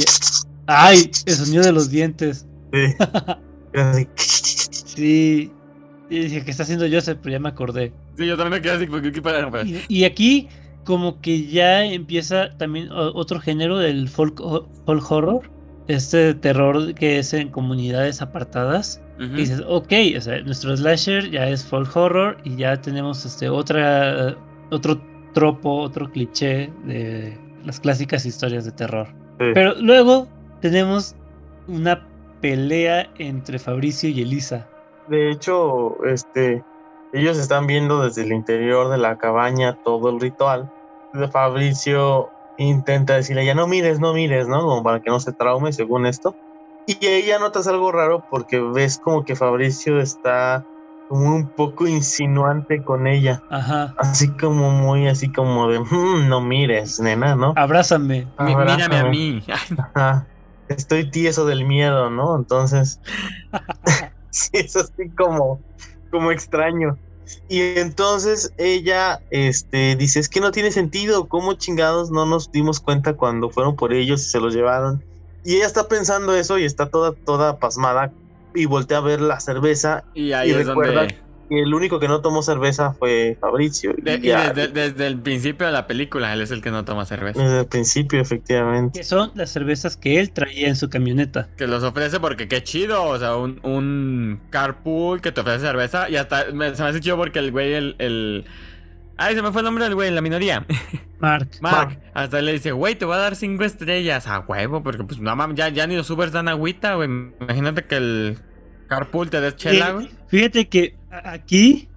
¡Ay! El sonido de los dientes. Sí. Sí. Y dije, ¿qué está haciendo Joseph? Pero ya me acordé. Sí, yo también me quedé así. porque- ¿qué para- para- Y, y aquí como que ya empieza también otro género del folk, folk horror. Este terror que es en comunidades apartadas. Y dices, ok, o sea, nuestro slasher ya es folk horror y ya tenemos este otra otro tropo, otro cliché de las clásicas historias de terror. Sí. Pero luego tenemos una pelea entre Fabricio y Elisa. De hecho, este, ellos están viendo desde el interior de la cabaña todo el ritual. Fabricio intenta decirle, ya no mires, no mires, ¿no? Como para que no se traume, según esto. Y ella notas algo raro porque ves como que Fabricio está como un poco insinuante con ella. Ajá. Así como muy, así como de, "Mm, no mires, nena, ¿no? Abrázame. Mi- mírame a Abrázame. mí. Ajá. Estoy tieso del miedo, ¿no? Entonces, sí, es así como, como extraño. Y entonces ella este, dice, es que no tiene sentido, ¿cómo chingados no nos dimos cuenta cuando fueron por ellos y se los llevaron? Y ella está pensando eso y está toda, toda pasmada y voltea a ver la cerveza Y ahí Y es recuerda- donde. Que el único que no tomó cerveza fue Fabricio. De- y ya, desde, desde el principio de la película, él es el que no toma cerveza. desde el principio, efectivamente. Que son las cervezas que él traía en su camioneta. Que los ofrece porque qué chido, o sea, un, un carpool que te ofrece cerveza y hasta me- se me hace chido porque el güey, el, el... Ay, se me fue el nombre del güey, la minoría. Mark. Mark, hasta le dice, güey, te voy a dar cinco estrellas a huevo, porque pues no mames, ya, ya ni los Ubers dan agüita, güey. Imagínate que el carpool te des chela, güey. Fíjate que aquí,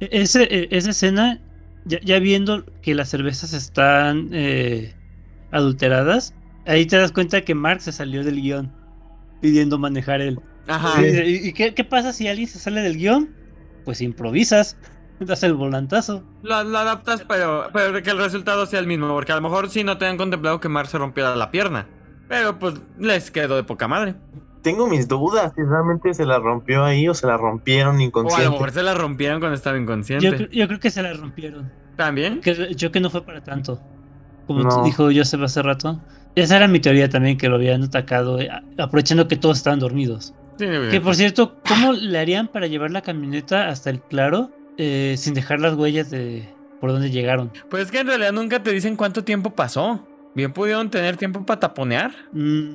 e- ese, e- esa escena, ya, ya viendo que las cervezas están eh, adulteradas, ahí te das cuenta que Mark se salió del guion pidiendo manejar él. Ajá. Y, qué, qué pasa si alguien se sale del guion? Pues improvisas, das el volantazo. Lo, lo adaptas, pero, pero que el resultado sea el mismo, porque a lo mejor sí no te han contemplado que Mark se rompiera la pierna. Pero pues les quedó de poca madre. Tengo mis dudas si realmente se la rompió ahí o se la rompieron O a lo inconsciente. mejor se la rompieron cuando estaba inconsciente. Yo, cre- yo creo que se la rompieron. ¿También? Que, yo que no fue para tanto. Como No. dijo Joseph hace rato. Esa era mi teoría también, que lo habían atacado, eh, aprovechando que todos estaban dormidos. Sí, Que por cierto, ¿cómo le harían para llevar la camioneta hasta el claro eh, sin dejar las huellas de por donde llegaron? Pues es que en realidad nunca te dicen cuánto tiempo pasó. Bien pudieron tener tiempo para taponear. Mm,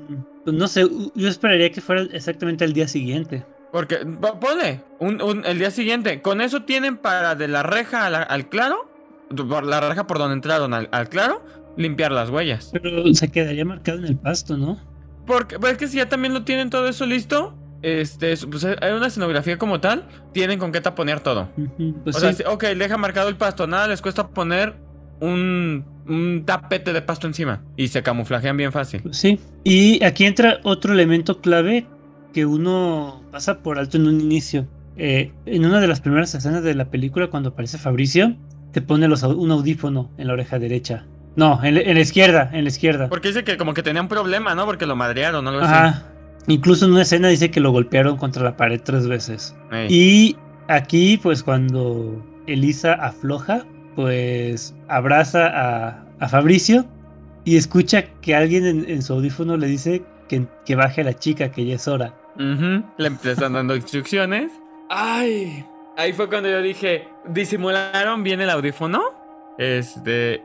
pues no sé, yo esperaría que fuera exactamente al día siguiente. Porque, po- ponle, un, un- el día siguiente, con eso tienen para de la reja la- al claro, por la reja por donde entraron al, al claro, limpiar las huellas. Pero se quedaría marcado en el pasto, ¿no? Porque, pues es que si ya también lo tienen todo eso listo, este, es- pues hay una escenografía como tal, tienen con qué taponear todo. Pues o sí. sea, ok, deja marcado el pasto, nada les cuesta poner un, un tapete de pasto encima y se camuflajean bien fácil. Pues sí. Y aquí entra otro elemento clave que uno pasa por alto en un inicio. Eh, en una de las primeras escenas de la película, cuando aparece Fabricio, te pone los, un audífono en la oreja derecha. No, en, la- en la izquierda, en la izquierda. Porque dice que como que tenía un problema, ¿no? Porque lo madrearon o algo así. Ajá. Incluso en una escena dice que lo golpearon contra la pared tres veces. Ey. Y aquí, pues cuando Elisa afloja, pues abraza a, a Fabricio y escucha que alguien en, su audífono le dice que, que baje la chica, que ya es hora. Le están dando instrucciones. Ay, ahí fue cuando yo dije, disimularon bien el audífono. Este.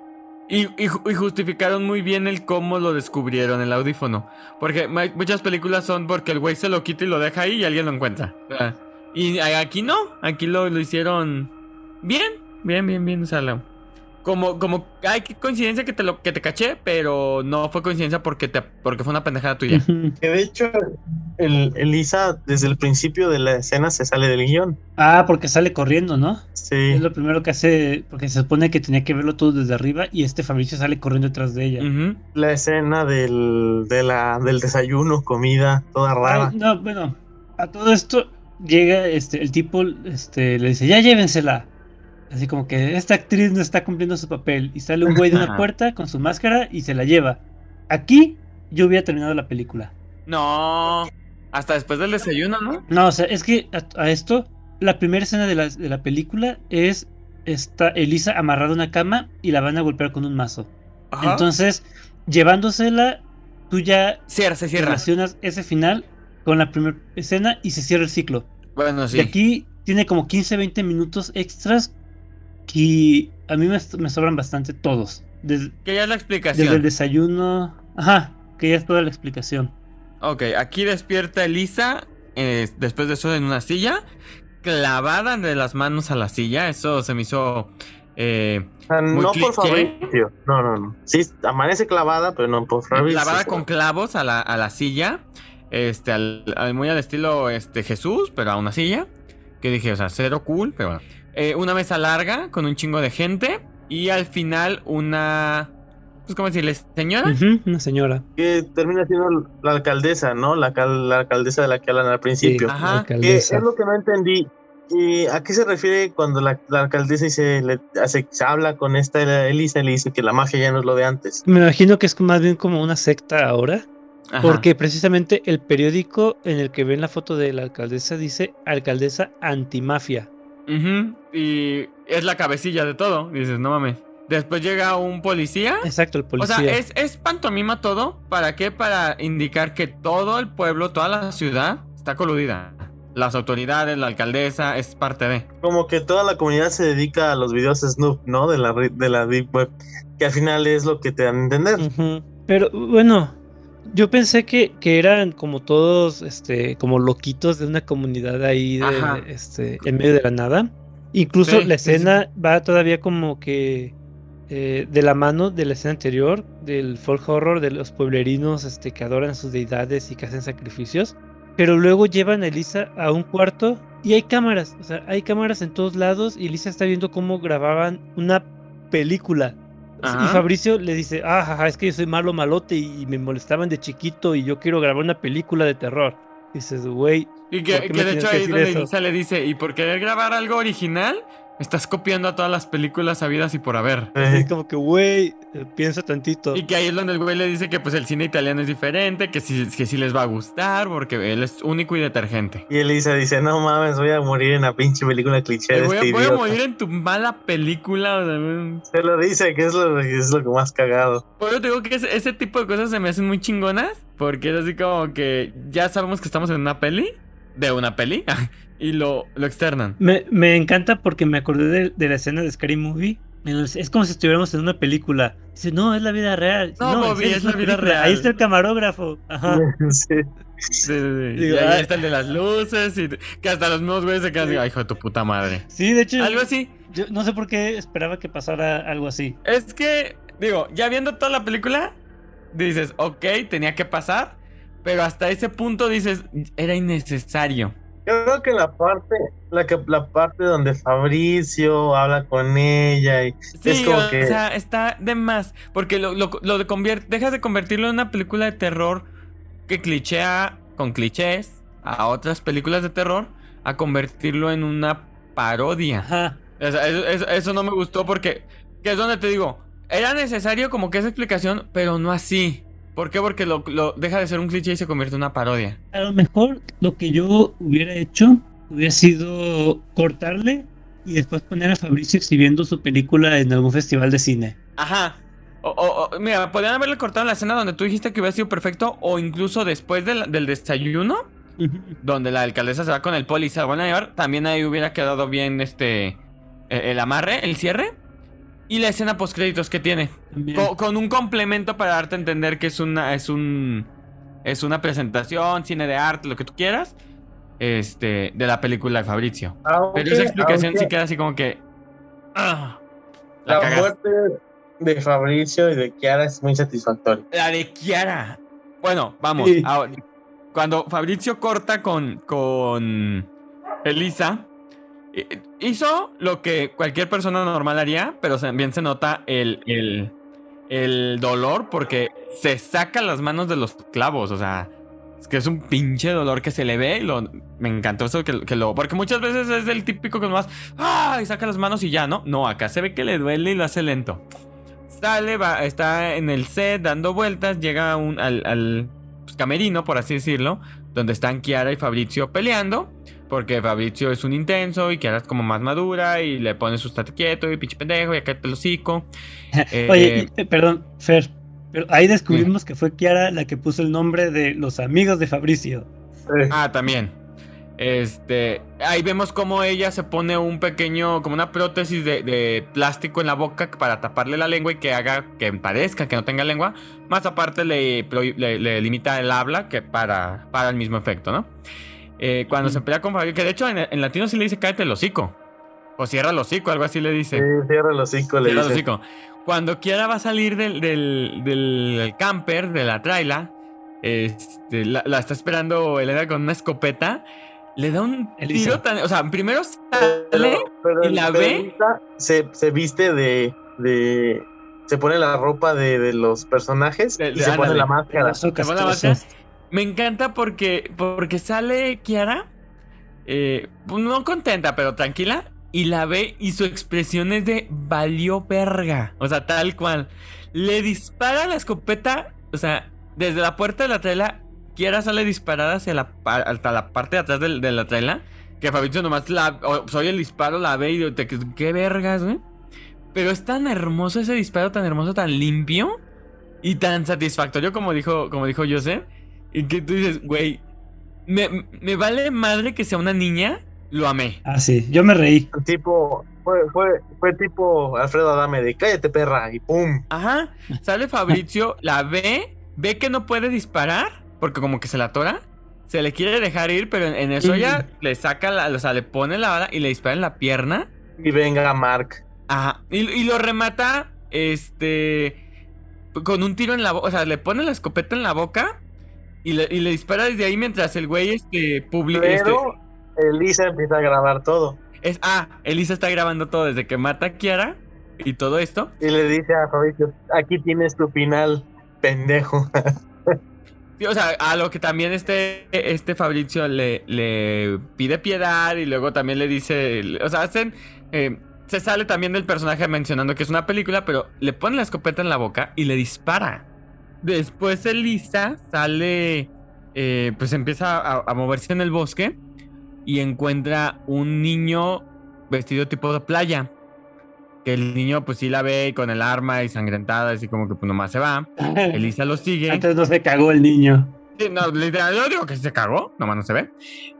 Y, y y justificaron muy bien el cómo lo descubrieron el audífono. Porque muchas películas son porque el güey se lo quita y lo deja ahí y alguien lo encuentra. Sea, y aquí no, aquí lo, lo hicieron bien, bien, bien, bien. Lo- como, como, ay, qué coincidencia que te lo que te caché, pero no fue coincidencia porque te, porque fue una pendejada tuya. Que de hecho, el, Elisa desde el principio de la escena se sale del guion. ah, porque sale corriendo, ¿no? Sí. Es lo primero que hace, porque se supone que tenía que verlo todo desde arriba y este Fabricio sale corriendo detrás de ella. Ujú. La escena del, de la, del desayuno, comida, toda rara. Ay, no, bueno, a todo esto llega este el tipo este le dice, "Ya llévensela." Así como que esta actriz no está cumpliendo su papel y sale un güey de una puerta con su máscara y se la lleva. Aquí yo hubiera terminado la película. No, hasta después del desayuno, ¿no? No, o sea, es que a, a esto la primera escena de la, de la película es está Elisa amarrada a una cama y la van a golpear con un mazo. Entonces, llevándosela, tú ya cierra, se cierra. relacionas ese final con la primera escena y se cierra el ciclo. Bueno, sí. Y aquí tiene como 15, 20 minutos extras que a mí me, me sobran bastante todos. Desde, Que ya es la desde el explicación. desayuno. Ajá, que ya es toda la explicación. Ok, aquí despierta Elisa eh, después de eso en una silla, clavada de las manos a la silla. Eso se me hizo. eh, Muy no por cliché. Fabricio. No, no, no. Sí, amanece clavada, pero no por Fabricio. clavada con clavos a la, a la silla. Este, al, al- muy al estilo este, Jesús, pero a una silla. Que dije, o sea, cero cool, pero bueno. Eh, una mesa larga con un chingo de gente. Y al final una. Pues, ¿cómo decirle? ¿Señora? Una señora. Que termina siendo la alcaldesa, ¿no? La, cal- la alcaldesa de la que hablan al principio. Sí, Ajá. la Que alcaldesa. es lo que no entendí. Eh, ¿A qué se refiere cuando la, la alcaldesa dice, le hace, se habla con esta Elisa y le dice que la magia ya no es lo de antes? Me imagino que es más bien como una secta ahora. Ajá. Porque precisamente el periódico en el que ven la foto de la alcaldesa dice alcaldesa antimafia. Y es la cabecilla de todo. Dices, no mames. Después llega un policía. Exacto, el O policía. sea, es, es pantomima todo. ¿Para qué? Para indicar que todo el pueblo, toda la ciudad está coludida. las autoridades, la alcaldesa, es parte de. Como que toda la comunidad se dedica a los videos Snoop, ¿no? De la, de la Deep Web, que al final es lo que te dan a entender. Pero bueno, yo pensé que, que eran como todos, este, como loquitos de una comunidad ahí, de, Ajá. este, en medio de la nada. Incluso Sí, la sí. escena va todavía como que eh, de la mano de la escena anterior, del folk horror, de los pueblerinos este, que adoran a sus deidades y que hacen sacrificios. Pero luego llevan a Elisa a un cuarto y hay cámaras, o sea, hay cámaras en todos lados y Elisa está viendo cómo grababan una película. Y Ajá. Fabricio le dice, ah, jaja, es que yo soy malo malote y me molestaban de chiquito y yo quiero grabar una película de terror. Dices, güey, Y ¿Por que, que de hecho ahí donde? Elisa le dice, y por querer grabar algo original, estás copiando a todas las películas habidas y por haber. como que, güey, eh, piensa tantito. Y que ahí es donde el güey le dice que pues el cine italiano es diferente, que sí, que sí les va a gustar, porque él es único y detergente. Y Elisa dice, no mames, voy a morir en la pinche película cliché de voy, este a, voy a morir en tu mala película. o sea, güey. Se lo dice, que es lo, es lo que más cagado. Por eso te digo que ese, ese tipo de cosas se me hacen muy chingonas, porque es así como que ya sabemos que estamos en una peli, de una peli, y lo, lo externan. Me, me encanta porque me acordé de, de la escena de Scary Movie. Es como si estuviéramos en una película. Dice, no, es la vida real. No, Bobby, es la vida real. Ahí está el camarógrafo. Ajá. Sí. Sí, sí, sí. Digo, y ahí ay. está el de las luces, y que hasta los mismos güeyes se quedan ay, hijo de tu puta madre. Sí, de hecho, Algo así. yo no sé por qué esperaba que pasara algo así. Es que, digo, ya viendo toda la película, dices, ok, tenía que pasar, pero hasta ese punto dices, era innecesario. Creo que la parte, la que la parte donde Fabricio habla con ella y Sí, es como o que sea, está de más, porque lo, lo, lo convier- dejas de convertirlo en una película de terror que clichea con clichés a otras películas de terror, a convertirlo en una parodia. Ajá. O sea, eso, eso- eso no me gustó porque, que es donde te digo, era necesario como que esa explicación, pero no así. ¿Por qué? Porque lo, lo deja de ser un cliché y se convierte en una parodia. A lo mejor lo que yo hubiera hecho hubiera sido cortarle y después poner a Fabricio exhibiendo su película en algún festival de cine. Ajá. O, o- o- mira, podrían haberle cortado la escena donde tú dijiste que hubiera sido perfecto, o incluso después del, del desayuno, donde la alcaldesa se va con el poli y se la van a llevar, también ahí hubiera quedado bien este eh, el amarre, el cierre. Y la escena post créditos que tiene. Con un complemento para darte a entender que es una es un es una presentación, cine de arte, lo que tú quieras, este de la película de Fabricio. aunque- Pero esa explicación aunque sí queda así como que ah, la muerte de Fabricio y de Kiara es muy satisfactoria. La de Kiara. Bueno, vamos. Sí. ahora, cuando Fabricio corta con, con Elisa, hizo lo que cualquier persona normal haría, pero también se nota el, el, el dolor porque se saca las manos de los clavos. O sea, es que es un pinche dolor que se le ve y lo, me encantó eso que, que lo... Porque muchas veces es el típico que nomás... ¡Ah! Saca las manos y ya, ¿no? No, acá se ve que le duele y lo hace lento. Sale, está en el set dando vueltas, llega un, al, camerino, por así decirlo, donde están Kiara y Fabrizio peleando, porque Fabrizio es un intenso y Kiara es como más madura y le pone su estate quieto y pinche pendejo y acá te lo hocico. Eh, Oye, y- eh, perdón, Fer. Pero ahí descubrimos que fue Kiara la que puso el nombre de los amigos de Fabricio. Eh, Ah, también. Este, ahí vemos cómo ella se pone un pequeño, como una prótesis de, de plástico en la boca para taparle la lengua y que haga que parezca que no tenga lengua. Más aparte le, le- le limita el habla que para, para el mismo efecto, ¿no? Eh, cuando se pelea con Fabio, que de hecho en, en latino sí le dice cállate el hocico. O cierra el hocico, algo así le dice. sí, cierra el hocico, le Cierra el dice. hocico. Cuando Kiara va a salir del, del, del camper, de la traila, este, la, la está esperando Elena con una escopeta. Le da un Elisa. tiro tan. O sea, primero sale. pero- y la pero ve. Se, se viste de, de. Se pone la ropa de, de los personajes De- y de- se pone la máscara. Se pone la máscara. Me encanta porque, porque sale Kiara. eh, pues no contenta, pero tranquila. Y la ve y su expresión es de valió verga. O sea, tal cual. Le dispara la escopeta. O sea, desde la puerta de la traila. Kiara sale disparada hacia la, hasta la parte de atrás del- de, la traila. Que Fabricio nomás la. Soy el disparo, la ve y te, qué vergas, güey. Pero es tan hermoso ese disparo, tan hermoso, tan limpio. Y tan satisfactorio como dijo, como dijo Joseph. Y que tú dices, güey, me, me vale madre que sea una niña, lo amé. Ah, sí, yo me reí. Tipo, fue, fue, fue tipo Alfredo Adame de cállate perra y pum. Ajá, sale Fabricio, la ve, ve que no puede disparar, porque como que se la atora, se le quiere dejar ir, pero en, en eso ya le saca, la, o sea, le pone la bala y le dispara en la pierna. Y venga Mark. Ajá, y, y lo remata, este, con un tiro en la boca, o sea, le pone la escopeta en la boca y le, y le dispara desde ahí mientras el güey, este, publica... Pero Elisa empieza a grabar todo. Es, ah, Elisa está grabando todo desde que mata a Kiara y todo esto. Y le dice a Fabricio, aquí tienes tu final, pendejo. Sí, o sea, a lo que también este, este Fabricio le, le pide piedad y luego también le dice, o sea, hacen... eh, se sale también del personaje mencionando que es una película, pero le pone la escopeta en la boca y le dispara. Después Elisa sale, eh, pues empieza a, a moverse en el bosque y encuentra un niño vestido tipo de playa. Que el niño pues sí la ve y con el arma y sangrentada, así como que pues nomás se va. Elisa lo sigue. Antes no se cagó el niño. Sí, no, literal, yo digo que se cagó, nomás no se ve.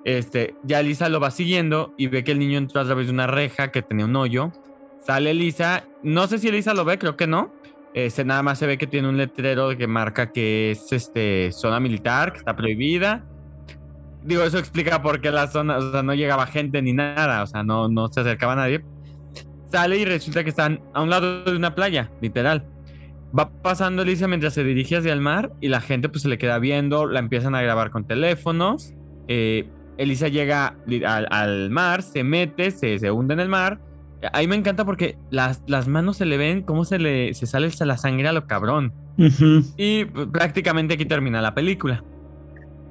Este, ya Elisa lo va siguiendo y ve que el niño entró a través de una reja que tenía un hoyo. Sale Elisa, no sé si Elisa lo ve, creo que no. Este, nada más se ve que tiene un letrero que marca que es este, zona militar, que está prohibida. Digo, eso explica por qué la zona, o sea, no llegaba gente ni nada, o sea, no, no se acercaba a nadie. Sale y resulta que están a un lado de una playa, literal. Va pasando Elisa mientras se dirige hacia el mar y la gente pues se le queda viendo, la empiezan a grabar con teléfonos. Eh, Elisa llega al, al mar, se mete, se, se hunde en el mar. Ahí me encanta porque las, las manos se le ven cómo se le se sale la sangre a lo cabrón. Y prácticamente aquí termina la película.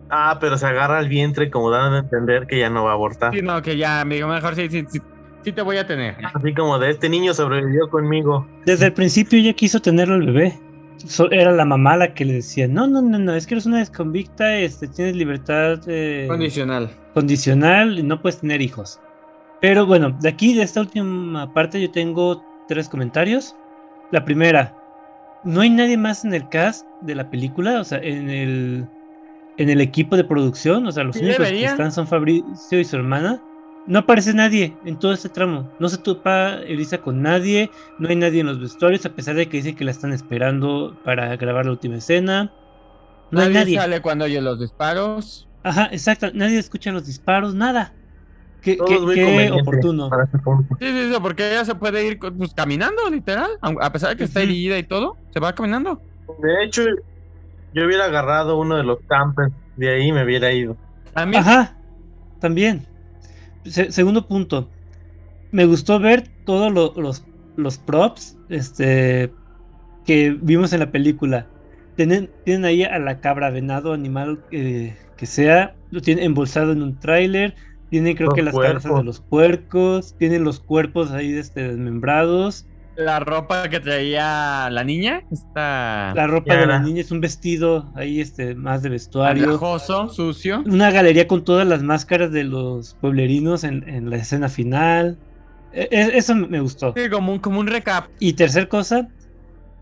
Ah, pero se agarra al vientre como dando a entender que ya no va a abortar. Sí, no, que ya, me digo, mejor sí, sí, sí, sí te voy a tener. Así como de este niño sobrevivió conmigo. Desde el principio ella quiso tenerlo al bebé. So- era la mamá la que le decía, no, no, no, no, es que eres una desconvicta, este, tienes libertad eh, Condicional. condicional y no puedes tener hijos. Pero bueno, de aquí, de esta última parte, yo tengo tres comentarios. La primera, no hay nadie más en el cast de la película, o sea, en el, en el equipo de producción, o sea, los únicos que están son Fabricio y su hermana. No aparece nadie en todo este tramo. No se topa Elisa con nadie, no hay nadie en los vestuarios, a pesar de que dicen que la están esperando para grabar la última escena. No hay nadie nadie. sale cuando oye los disparos. Ajá, exacto. Nadie escucha los disparos, nada. Qué, qué- qué oportuno. punto. Sí, sí, sí, porque ella se puede ir pues, caminando, literal. A pesar de que está Ujú. herida y todo, se va caminando. De hecho, yo hubiera agarrado uno de los campers de ahí y me hubiera ido. También. Ajá, también. Se- segundo punto. Me gustó ver todos lo- los, los props este, que vimos en la película. Tienen, tienen ahí a la cabra, venado, animal eh, que sea. Lo tienen embolsado en un tráiler. Tienen creo Los que las cabezas de cuerpos. los puercos. Tienen los cuerpos ahí este, desmembrados. La ropa que traía la niña está La ropa de la niña es un vestido ahí este, más de vestuario. andrajoso, sucio. una galería con todas las máscaras de los pueblerinos en, en la escena final. E- e- eso me gustó. Sí, como un, como un recap. Y tercer cosa,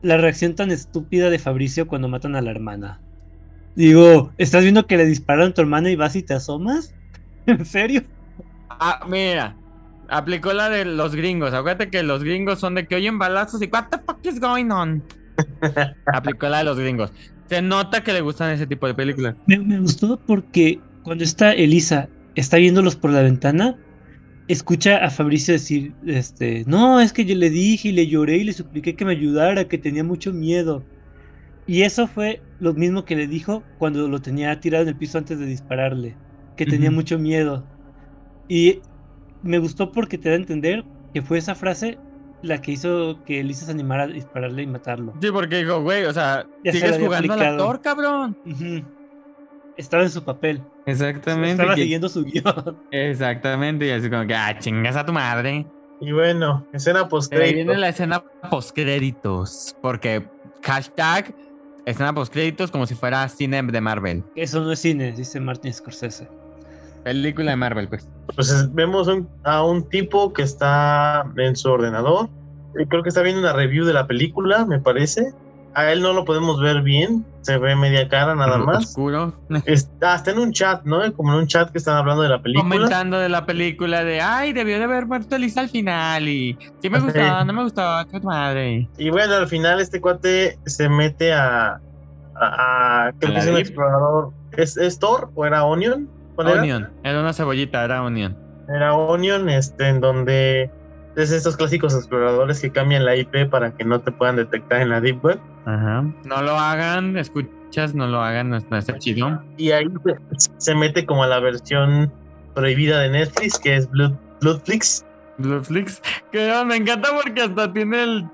la reacción tan estúpida de Fabricio cuando matan a la hermana. Digo, ¿estás viendo que le dispararon a tu hermana y vas y te asomas? ¿En serio? Ah, mira. Aplicó la de los gringos. Acuérdate que los gringos son de que oyen balazos y what the fuck is going on. Aplicó la de los gringos. Se nota que le gustan ese tipo de películas. Me, me gustó porque cuando está Elisa, está viéndolos por la ventana, escucha a Fabricio decir, este, no, es que yo le dije y le lloré y le supliqué que me ayudara, que tenía mucho miedo. Y eso fue lo mismo que le dijo cuando lo tenía tirado en el piso antes de dispararle, que tenía mucho miedo. Y me gustó porque te da a entender que fue esa frase la que hizo que Elisa se animara a dispararle y matarlo. Sí, porque dijo, güey, o sea, Ya sigues jugando al actor, cabrón. Estaba en su papel, Exactamente. estaba que- siguiendo su guion. Exactamente. Y así como que, ah, chingas a tu madre. Y bueno, escena post Pero ahí viene la escena postcréditos. Porque hashtag escena postcréditos como si fuera cine de Marvel. Eso no es cine, dice Martin Scorsese. Película de Marvel, pues. Pues es- vemos un- a un tipo que está en su ordenador. Y creo que está viendo una review de la película, me parece. a él no lo podemos ver bien, se ve media cara nada más. Oscuro. Está, está en un chat, ¿no? Como en un chat que están hablando de la película. Comentando de la película de, ay, debió de haber muerto Lisa al final y sí me gustó, no me gustó, qué madre. Y bueno, al final este cuate se mete a... a, a creo ¿A que es un explorador. ¿Es, ¿Es Thor o era Onion? ¿Cuál era? Onion, era una cebollita, era Onion. Era Onion, este, en donde es estos clásicos exploradores que cambian la IP para que no te puedan detectar en la Deep Web. Ajá. No lo hagan, escuchas, no lo hagan, no, está chido. Y ahí se, mete como a la versión prohibida de Netflix, que es Blood, Bloodflix. Netflix, que me encanta porque hasta tiene el.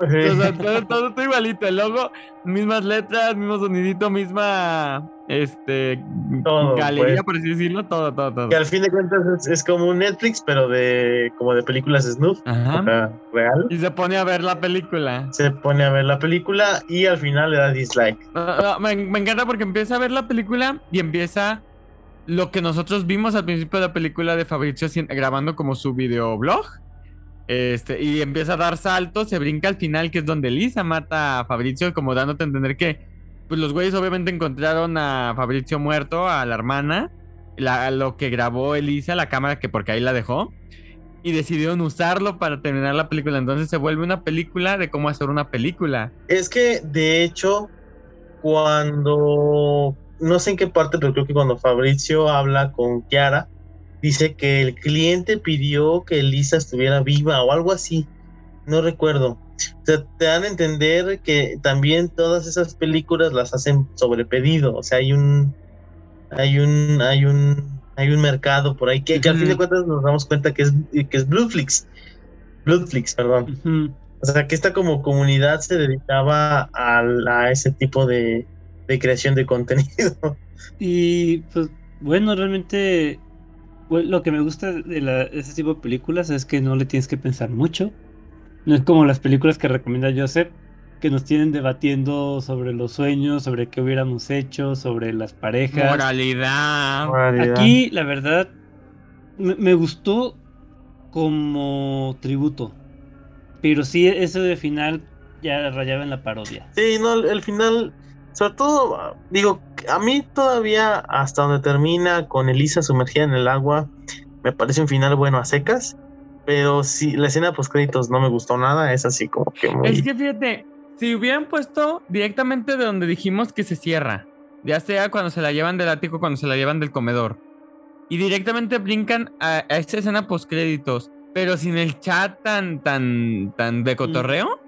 O sea, todo, todo está igualito, el logo, mismas letras, mismo sonidito, misma este Todo, galería, pues. por así decirlo, todo, todo, todo. que al fin de cuentas es, es como un Netflix, pero de como de películas snuff, o Ajá. sea, real. Y se pone a ver la película. Se pone a ver la película y al final le da dislike. No, no, me, me encanta porque empieza a ver la película y empieza lo que nosotros vimos al principio de la película de Fabricio haci- grabando como su videoblog. Este, y empieza a dar saltos, se brinca al final, que es donde Lisa mata a Fabricio, como dándote a entender que pues los güeyes obviamente encontraron a Fabricio muerto, a la hermana, la- lo que grabó Elisa, la cámara que porque ahí la dejó, y decidieron usarlo para terminar la película. Entonces se vuelve una película de cómo hacer una película. Es que, de hecho, cuando, no sé en qué parte, pero creo que cuando Fabrizio habla con Kiara, dice que el cliente pidió que Elisa estuviera viva o algo así. No recuerdo. O sea, te dan a entender que también todas esas películas las hacen sobre pedido. O sea, hay un, hay un, hay un, hay un mercado por ahí que, que al fin de cuentas nos damos cuenta que es, que es Blueflix. Bloodflix, perdón. O sea, que esta como comunidad se dedicaba a, a ese tipo de, de creación de contenido. Y pues bueno, realmente lo que me gusta de la, de ese tipo de películas es que no le tienes que pensar mucho. No es como las películas que recomienda Joseph, que nos tienen debatiendo sobre los sueños, sobre qué hubiéramos hecho, sobre las parejas. Moralidad. Aquí, la verdad, me, me gustó como tributo. Pero sí, eso de final ya rayaba en la parodia. Sí, no, el, el final, sobre todo, digo, a mí todavía hasta donde termina con Elisa sumergida en el agua, me parece un final bueno a secas. Pero sí, la escena post créditos no me gustó nada, es así como que muy... Es que fíjate, si hubieran puesto directamente de donde dijimos que se cierra, ya sea cuando se la llevan del ático, cuando se la llevan del comedor, y directamente brincan a, a esa escena post créditos, pero sin el chat tan, tan, tan de cotorreo,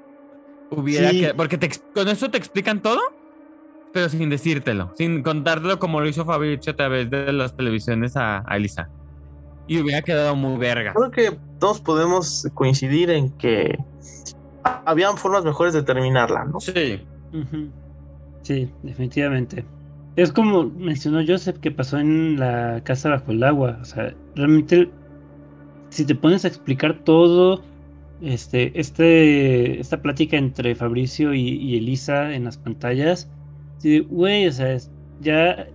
hubiera Sí. que. Porque te con eso te explican todo, pero sin decírtelo, sin contártelo como lo hizo Fabricio a través de las televisiones a, a Elisa. Y hubiera quedado muy verga. Creo que todos podemos coincidir en que habían formas mejores de terminarla, ¿no? Sí. Sí, definitivamente. Es como mencionó Joseph que pasó en la casa bajo el agua. O sea, realmente, si te pones a explicar todo, este, este, esta plática entre Fabricio y, y Elisa en las pantallas, sí, güey, o sea, es- ya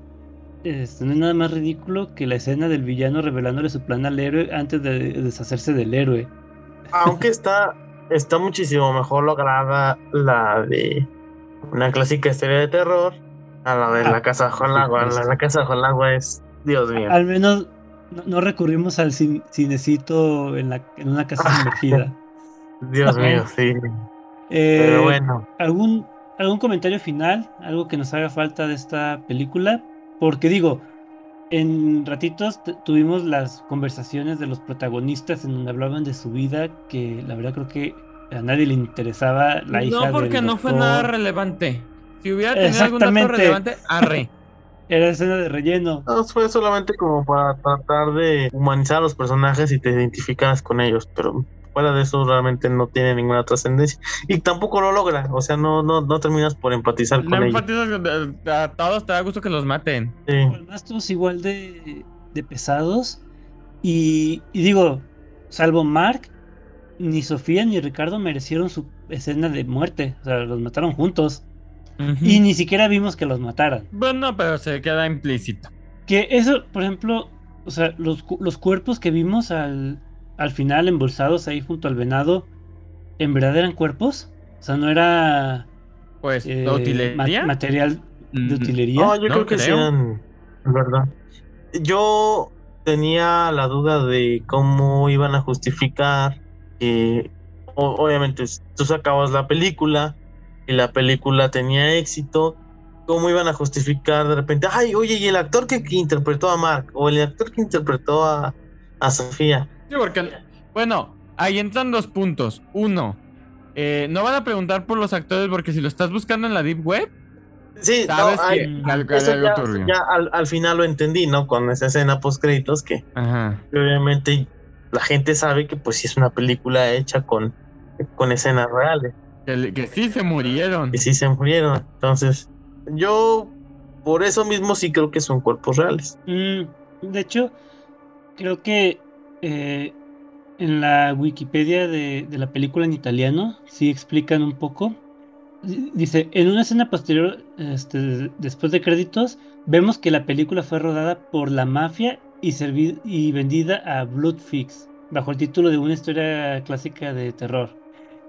no es nada más ridículo que la escena del villano revelándole su plan al héroe antes de deshacerse del héroe. Aunque está, está muchísimo mejor lograda la de una clásica historia de terror a la de Ah, la casa bajo el agua. La, la casa bajo el agua es, Dios mío. Al menos no, no recurrimos al cin- cinecito en, la, en una casa sumergida. Dios mío, sí. Eh, Pero bueno, ¿algún, ¿Algún comentario final? ¿Algo que nos haga falta de esta película? Porque digo, en ratitos tuvimos las conversaciones de los protagonistas en donde hablaban de su vida, que la verdad creo que a nadie le interesaba la hija no, porque del no fue nada relevante. Si hubiera tenido algún dato relevante, arre. Era escena de relleno. no, fue solamente como para tratar de humanizar a los personajes y te identificas con ellos, pero fuera de eso realmente no tiene ninguna trascendencia. Y tampoco lo logra, o sea, no, no, no terminas por empatizar No con enfatizas que a todos te da gusto que los maten. Sí. Todos igual de, de pesados. Y, y digo, salvo Mark, ni Sofía ni Ricardo merecieron su escena de muerte. O sea, los mataron juntos. Y ni siquiera vimos que los mataran. Bueno, pero se queda implícito. Que eso, por ejemplo, o sea, los, los cuerpos que vimos al, al final embolsados ahí junto al venado, ¿en verdad eran cuerpos? O sea, no era Pues, eh, ¿la utilería? ma- material de Mm, utilería. No, yo No creo que sí verdad. Yo tenía la duda de cómo iban a justificar que, o- obviamente, tú sacabas la película y la película tenía éxito. ¿Cómo iban a justificar de repente? Ay, oye, y el actor que, que interpretó a Mark, o el actor que interpretó a, a Sofía. Sí, porque, bueno, ahí entran dos puntos. Uno, eh, no van a preguntar por los actores porque si lo estás buscando en la Deep Web, Sí, no, sabes que algo- hay algo ya, turbio. ya al, al final lo entendí, ¿no? Con esa escena post créditos que Ajá. obviamente la gente sabe que pues sí es una película hecha con, con escenas reales, Que, que sí se murieron. que sí se murieron. Entonces, yo por eso mismo sí creo que son cuerpos reales. Mm, de hecho, creo que eh, en la Wikipedia de, la película en italiano sí explican un poco. Dice, en una escena posterior, este, después de créditos, vemos que la película fue rodada por la mafia y, vendida a Bloodfix, bajo el título de una historia clásica de terror.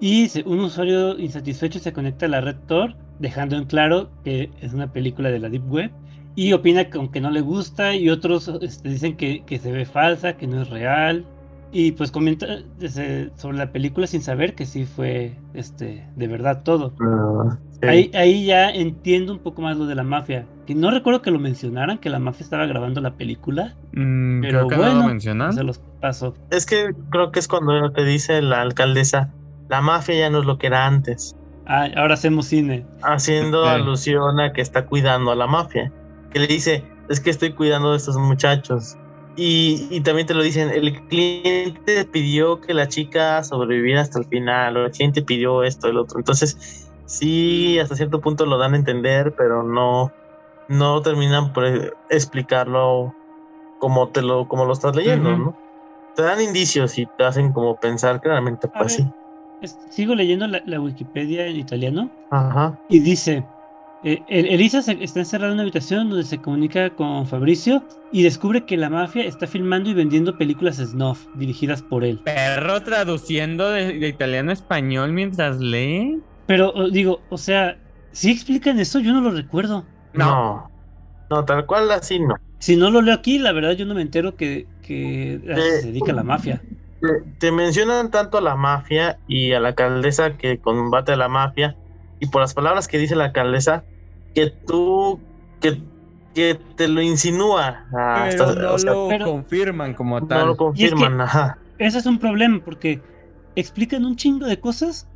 Y un usuario insatisfecho se conecta a la red Tor, dejando en claro que es una película de la Deep Web y opina que aunque no le gusta y otros este, dicen que, que se ve falsa, que no es real y pues comenta desde- sobre la película sin saber que sí fue este de verdad todo. Sí. Ahí, ahí ya entiendo un poco más lo de la mafia, que no recuerdo que lo mencionaran, que la mafia estaba grabando la película, Mm, pero creo que no bueno, lo mencionan. se los paso. Es que creo que es cuando te dice la alcaldesa, la mafia ya no es lo que era antes, Ah, ahora hacemos cine. haciendo Sí. alusión a que está cuidando a la mafia. Que le dice, es que estoy cuidando de estos muchachos. Y, y también te lo dicen, el cliente pidió que la chica sobreviviera hasta el final, o el cliente pidió esto, el otro. Entonces, sí, hasta cierto punto lo dan a entender, pero no, no terminan por explicarlo como te lo, como lo estás leyendo. ¿no? Te dan indicios y te hacen como pensar A pues ver. sí. Sigo leyendo la, la Wikipedia en italiano. Ajá. Y dice, eh, El- Elisa se- está encerrada en una habitación donde se comunica con Fabricio y descubre que la mafia está filmando y vendiendo películas snuff dirigidas por él. Perro traduciendo de, de italiano a español mientras lee. Pero digo, o sea, si explican eso, yo no lo recuerdo. No. No, tal cual así no. Si no lo leo aquí, la verdad yo no me entero que, que a eso se dedica la mafia. Te, te mencionan tanto a la mafia y a la alcaldesa que combate a la mafia y por las palabras que dice la alcaldesa que tú que, que te lo insinúa hasta- Pero no o sea, lo pero- confirman como no tal. lo confirman ajá Ese es un problema porque explican un chingo de cosas,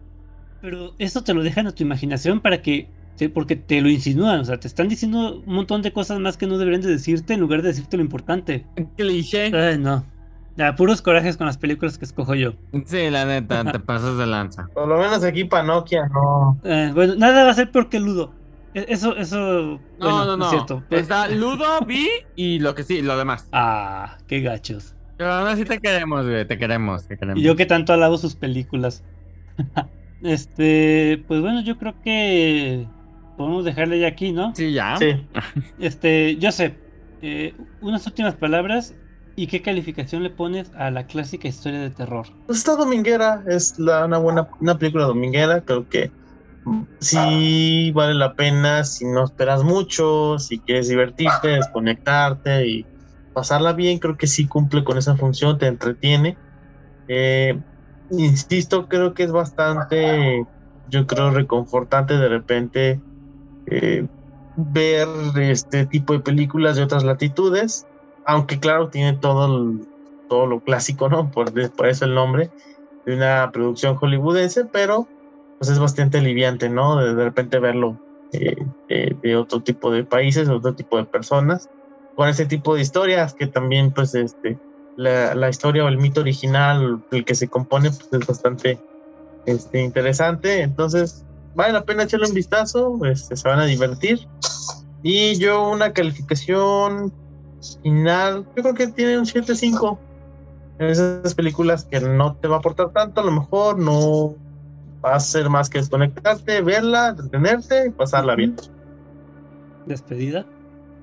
pero eso te lo dejan a tu imaginación para que, porque te lo insinúan, o sea, te están diciendo un montón de cosas más que no deberían de decirte en lugar de decirte lo importante. Cliché. Ay, no. Ya, puros corajes con las películas que escojo yo. Sí, la neta, te pasas de lanza. por lo menos aquí para Nokia no Eh, bueno, nada va a ser peor que Ludo. E- Eso, eso, No, bueno, no, no. es cierto. Está Ludo, Vi y lo que sí, lo demás. Ah, qué gachos. Pero aún así te queremos, güey. Te queremos, te queremos. Y yo que tanto alabo sus películas. este, pues bueno, yo creo que podemos dejarle ya aquí, ¿no? Sí, ya. sí Este, Joseph, eh, unas últimas palabras y qué calificación le pones a la clásica historia de terror. pues está dominguera es la, una buena una película dominguera creo que sí vale la pena si no esperas mucho si quieres divertirte desconectarte y pasarla bien creo que sí cumple con esa función te entretiene Eh, insisto creo que es bastante yo creo reconfortante de repente eh, ver este tipo de películas de otras latitudes aunque claro tiene todo el- todo lo clásico no por, por eso el nombre de una producción hollywoodense pero pues es bastante aliviante, ¿no? De, de repente verlo eh, eh, de otro tipo de países, otro tipo de personas, con ese tipo de historias que también, pues, este, la, la historia o el mito original, el que se compone, pues es bastante este, interesante. Entonces, vale la pena echarle un vistazo, este, se van a divertir. Y yo una calificación final, yo creo que tiene un 7.5. Esas películas que no te va a aportar tanto, a lo mejor no va a ser más que desconectarte, verla, entretenerte y pasarla bien. Despedida.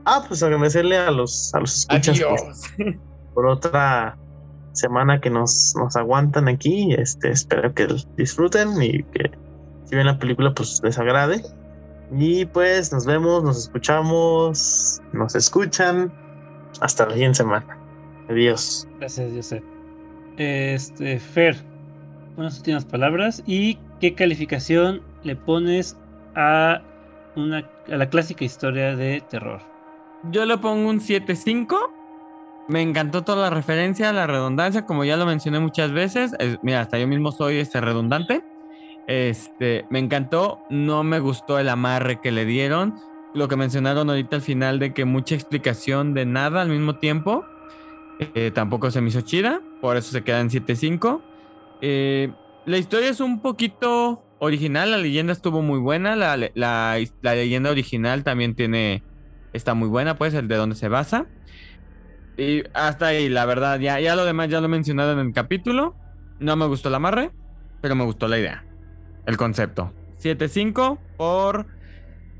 Ah, pues agradecerle a los, a los escuchas por, Adiós. por otra semana que nos, nos aguantan aquí. Este, espero que disfruten y que si ven la película, pues les agrade. Y pues nos vemos, nos escuchamos, nos escuchan. Hasta la siguiente semana. Adiós. Gracias, José. Este, Fer, unas últimas palabras. ¿Y qué calificación le pones a, una, a la clásica historia de terror? Yo le pongo un 7.5. Me encantó toda la referencia, la redundancia, como ya lo mencioné muchas veces. mira, hasta yo mismo soy este redundante. Este, me encantó, no me gustó el amarre que le dieron. Lo que mencionaron ahorita al final de que mucha explicación de nada al mismo tiempo. Eh, tampoco se me hizo chida, por eso se queda en 7.5. Eh, la historia es un poquito original, la leyenda estuvo muy buena, la, la, leyenda original también tiene, está muy buena, pues, el de donde se basa. Y hasta ahí, la verdad, ya, ya lo demás ya lo he mencionado en el capítulo. No me gustó el amarre, pero me gustó la idea el concepto. 7-5 por.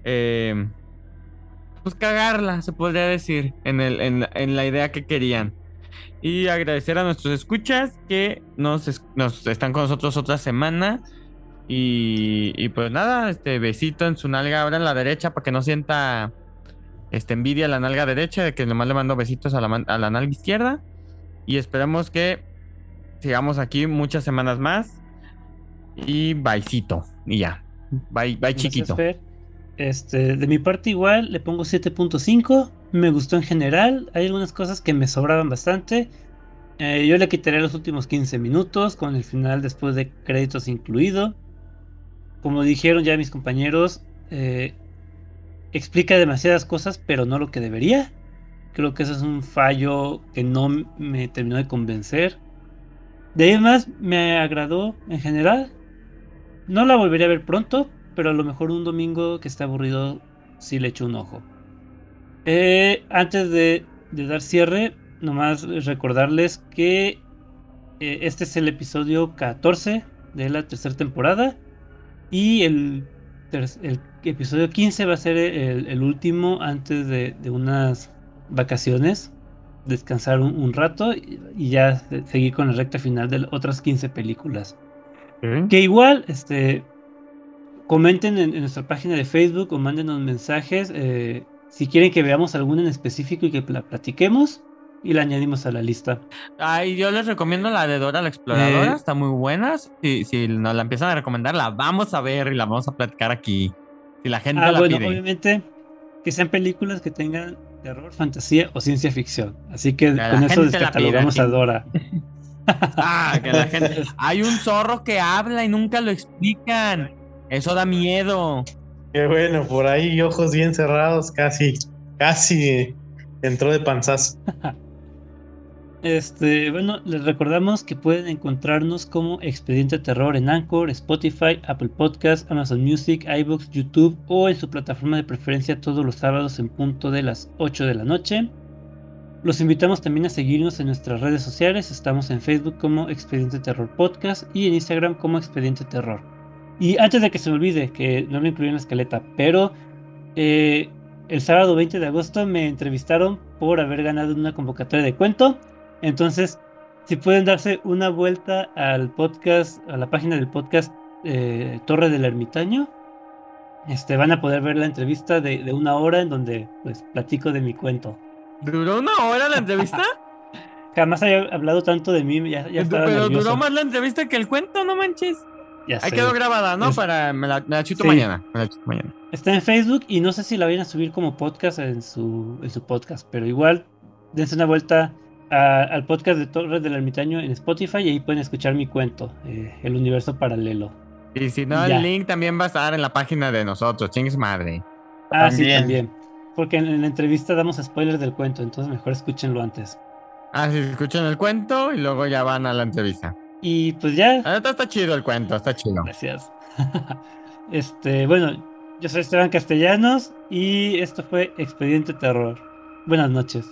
Eh, pues cagarla, se podría decir, en, el, en, la idea que querían. Y agradecer a nuestros escuchas que nos, nos están con nosotros otra semana. Y, y, pues nada, este besito en su nalga ahora en la derecha para que no sienta este, envidia la nalga derecha, de que nomás le mando besitos a la, a la nalga izquierda. Y esperamos que sigamos aquí muchas semanas más. Y byecito. Y ya. Bye, bye chiquito. Este, de mi parte igual le pongo 7.5. Me gustó en general. Hay algunas cosas que me sobraban bastante. Eh, yo le quitaré los últimos 15 minutos con el final después de créditos incluido. Como dijeron ya mis compañeros, eh, explica demasiadas cosas, pero no lo que debería. Creo que eso es un fallo que no me terminó de convencer. De ahí más me agradó en general. No la volvería a ver pronto, pero a lo mejor un domingo que está aburrido sí le echo un ojo. Eh, antes de, dar cierre, nomás recordarles que eh, este es el episodio 14 de la tercera temporada y el, el, episodio 15 va a ser el, último antes de, unas vacaciones, descansar un, rato y, y, ya seguir con la recta final de otras 15 películas. Que igual, este, comenten en, nuestra página de Facebook o mándenos mensajes eh, si quieren que veamos alguna en específico y que la platiquemos y la añadimos a la lista. Ay, yo les recomiendo la de Dora la Exploradora, eh, está muy buena. Si, si nos la empiezan a recomendar, la vamos a ver y la vamos a platicar aquí. Si la gente ah, la bueno, obviamente que sean películas que tengan terror, fantasía o ciencia ficción. Así que con eso descatalogamos a Dora. Ah, que la gente. Hay un zorro que habla y nunca lo explican. Eso da miedo. Qué bueno, por ahí ojos bien cerrados, casi, casi entró de panzazo. Este, bueno, les recordamos que pueden encontrarnos como Expediente Terror en Anchor, Spotify, Apple Podcast, Amazon Music, iBooks, YouTube o en su plataforma de preferencia todos los sábados en punto de las 8 de la noche. Los invitamos también a seguirnos en nuestras redes sociales. Estamos en Facebook como Expediente Terror Podcast y en Instagram como Expediente Terror. Y antes de que se me olvide, que no lo incluí en la escaleta, pero eh, el sábado 20 de agosto me entrevistaron por haber ganado una convocatoria de cuento. Entonces, si pueden darse una vuelta al podcast, a la página del podcast eh, Torre del Ermitaño, este, van a poder ver la entrevista de, de una hora en donde pues platico de mi cuento. ¿Duró una hora la entrevista? Jamás había hablado tanto de mí, ya, Pero duró más la entrevista que el cuento, no manches. Ya Ahí quedó grabada, ¿no? Para me la, chuto mañana. mañana. Está en Facebook y no sé si la vayan a subir como podcast en su, en su podcast, pero igual dense una vuelta al podcast de Torres del Ermitaño en Spotify y ahí pueden escuchar mi cuento, eh, El Universo Paralelo. Y si no, el link también va a estar en la página de nosotros, chingues madre. Ah, sí, también. Porque en, la entrevista damos spoilers del cuento, entonces mejor escúchenlo antes. Ah, sí, escuchen el cuento y luego ya van a la entrevista. Y pues ya. Está, chido el cuento, está chido. Gracias. este, bueno, yo soy Esteban Castellanos y esto fue Expediente Terror. Buenas noches.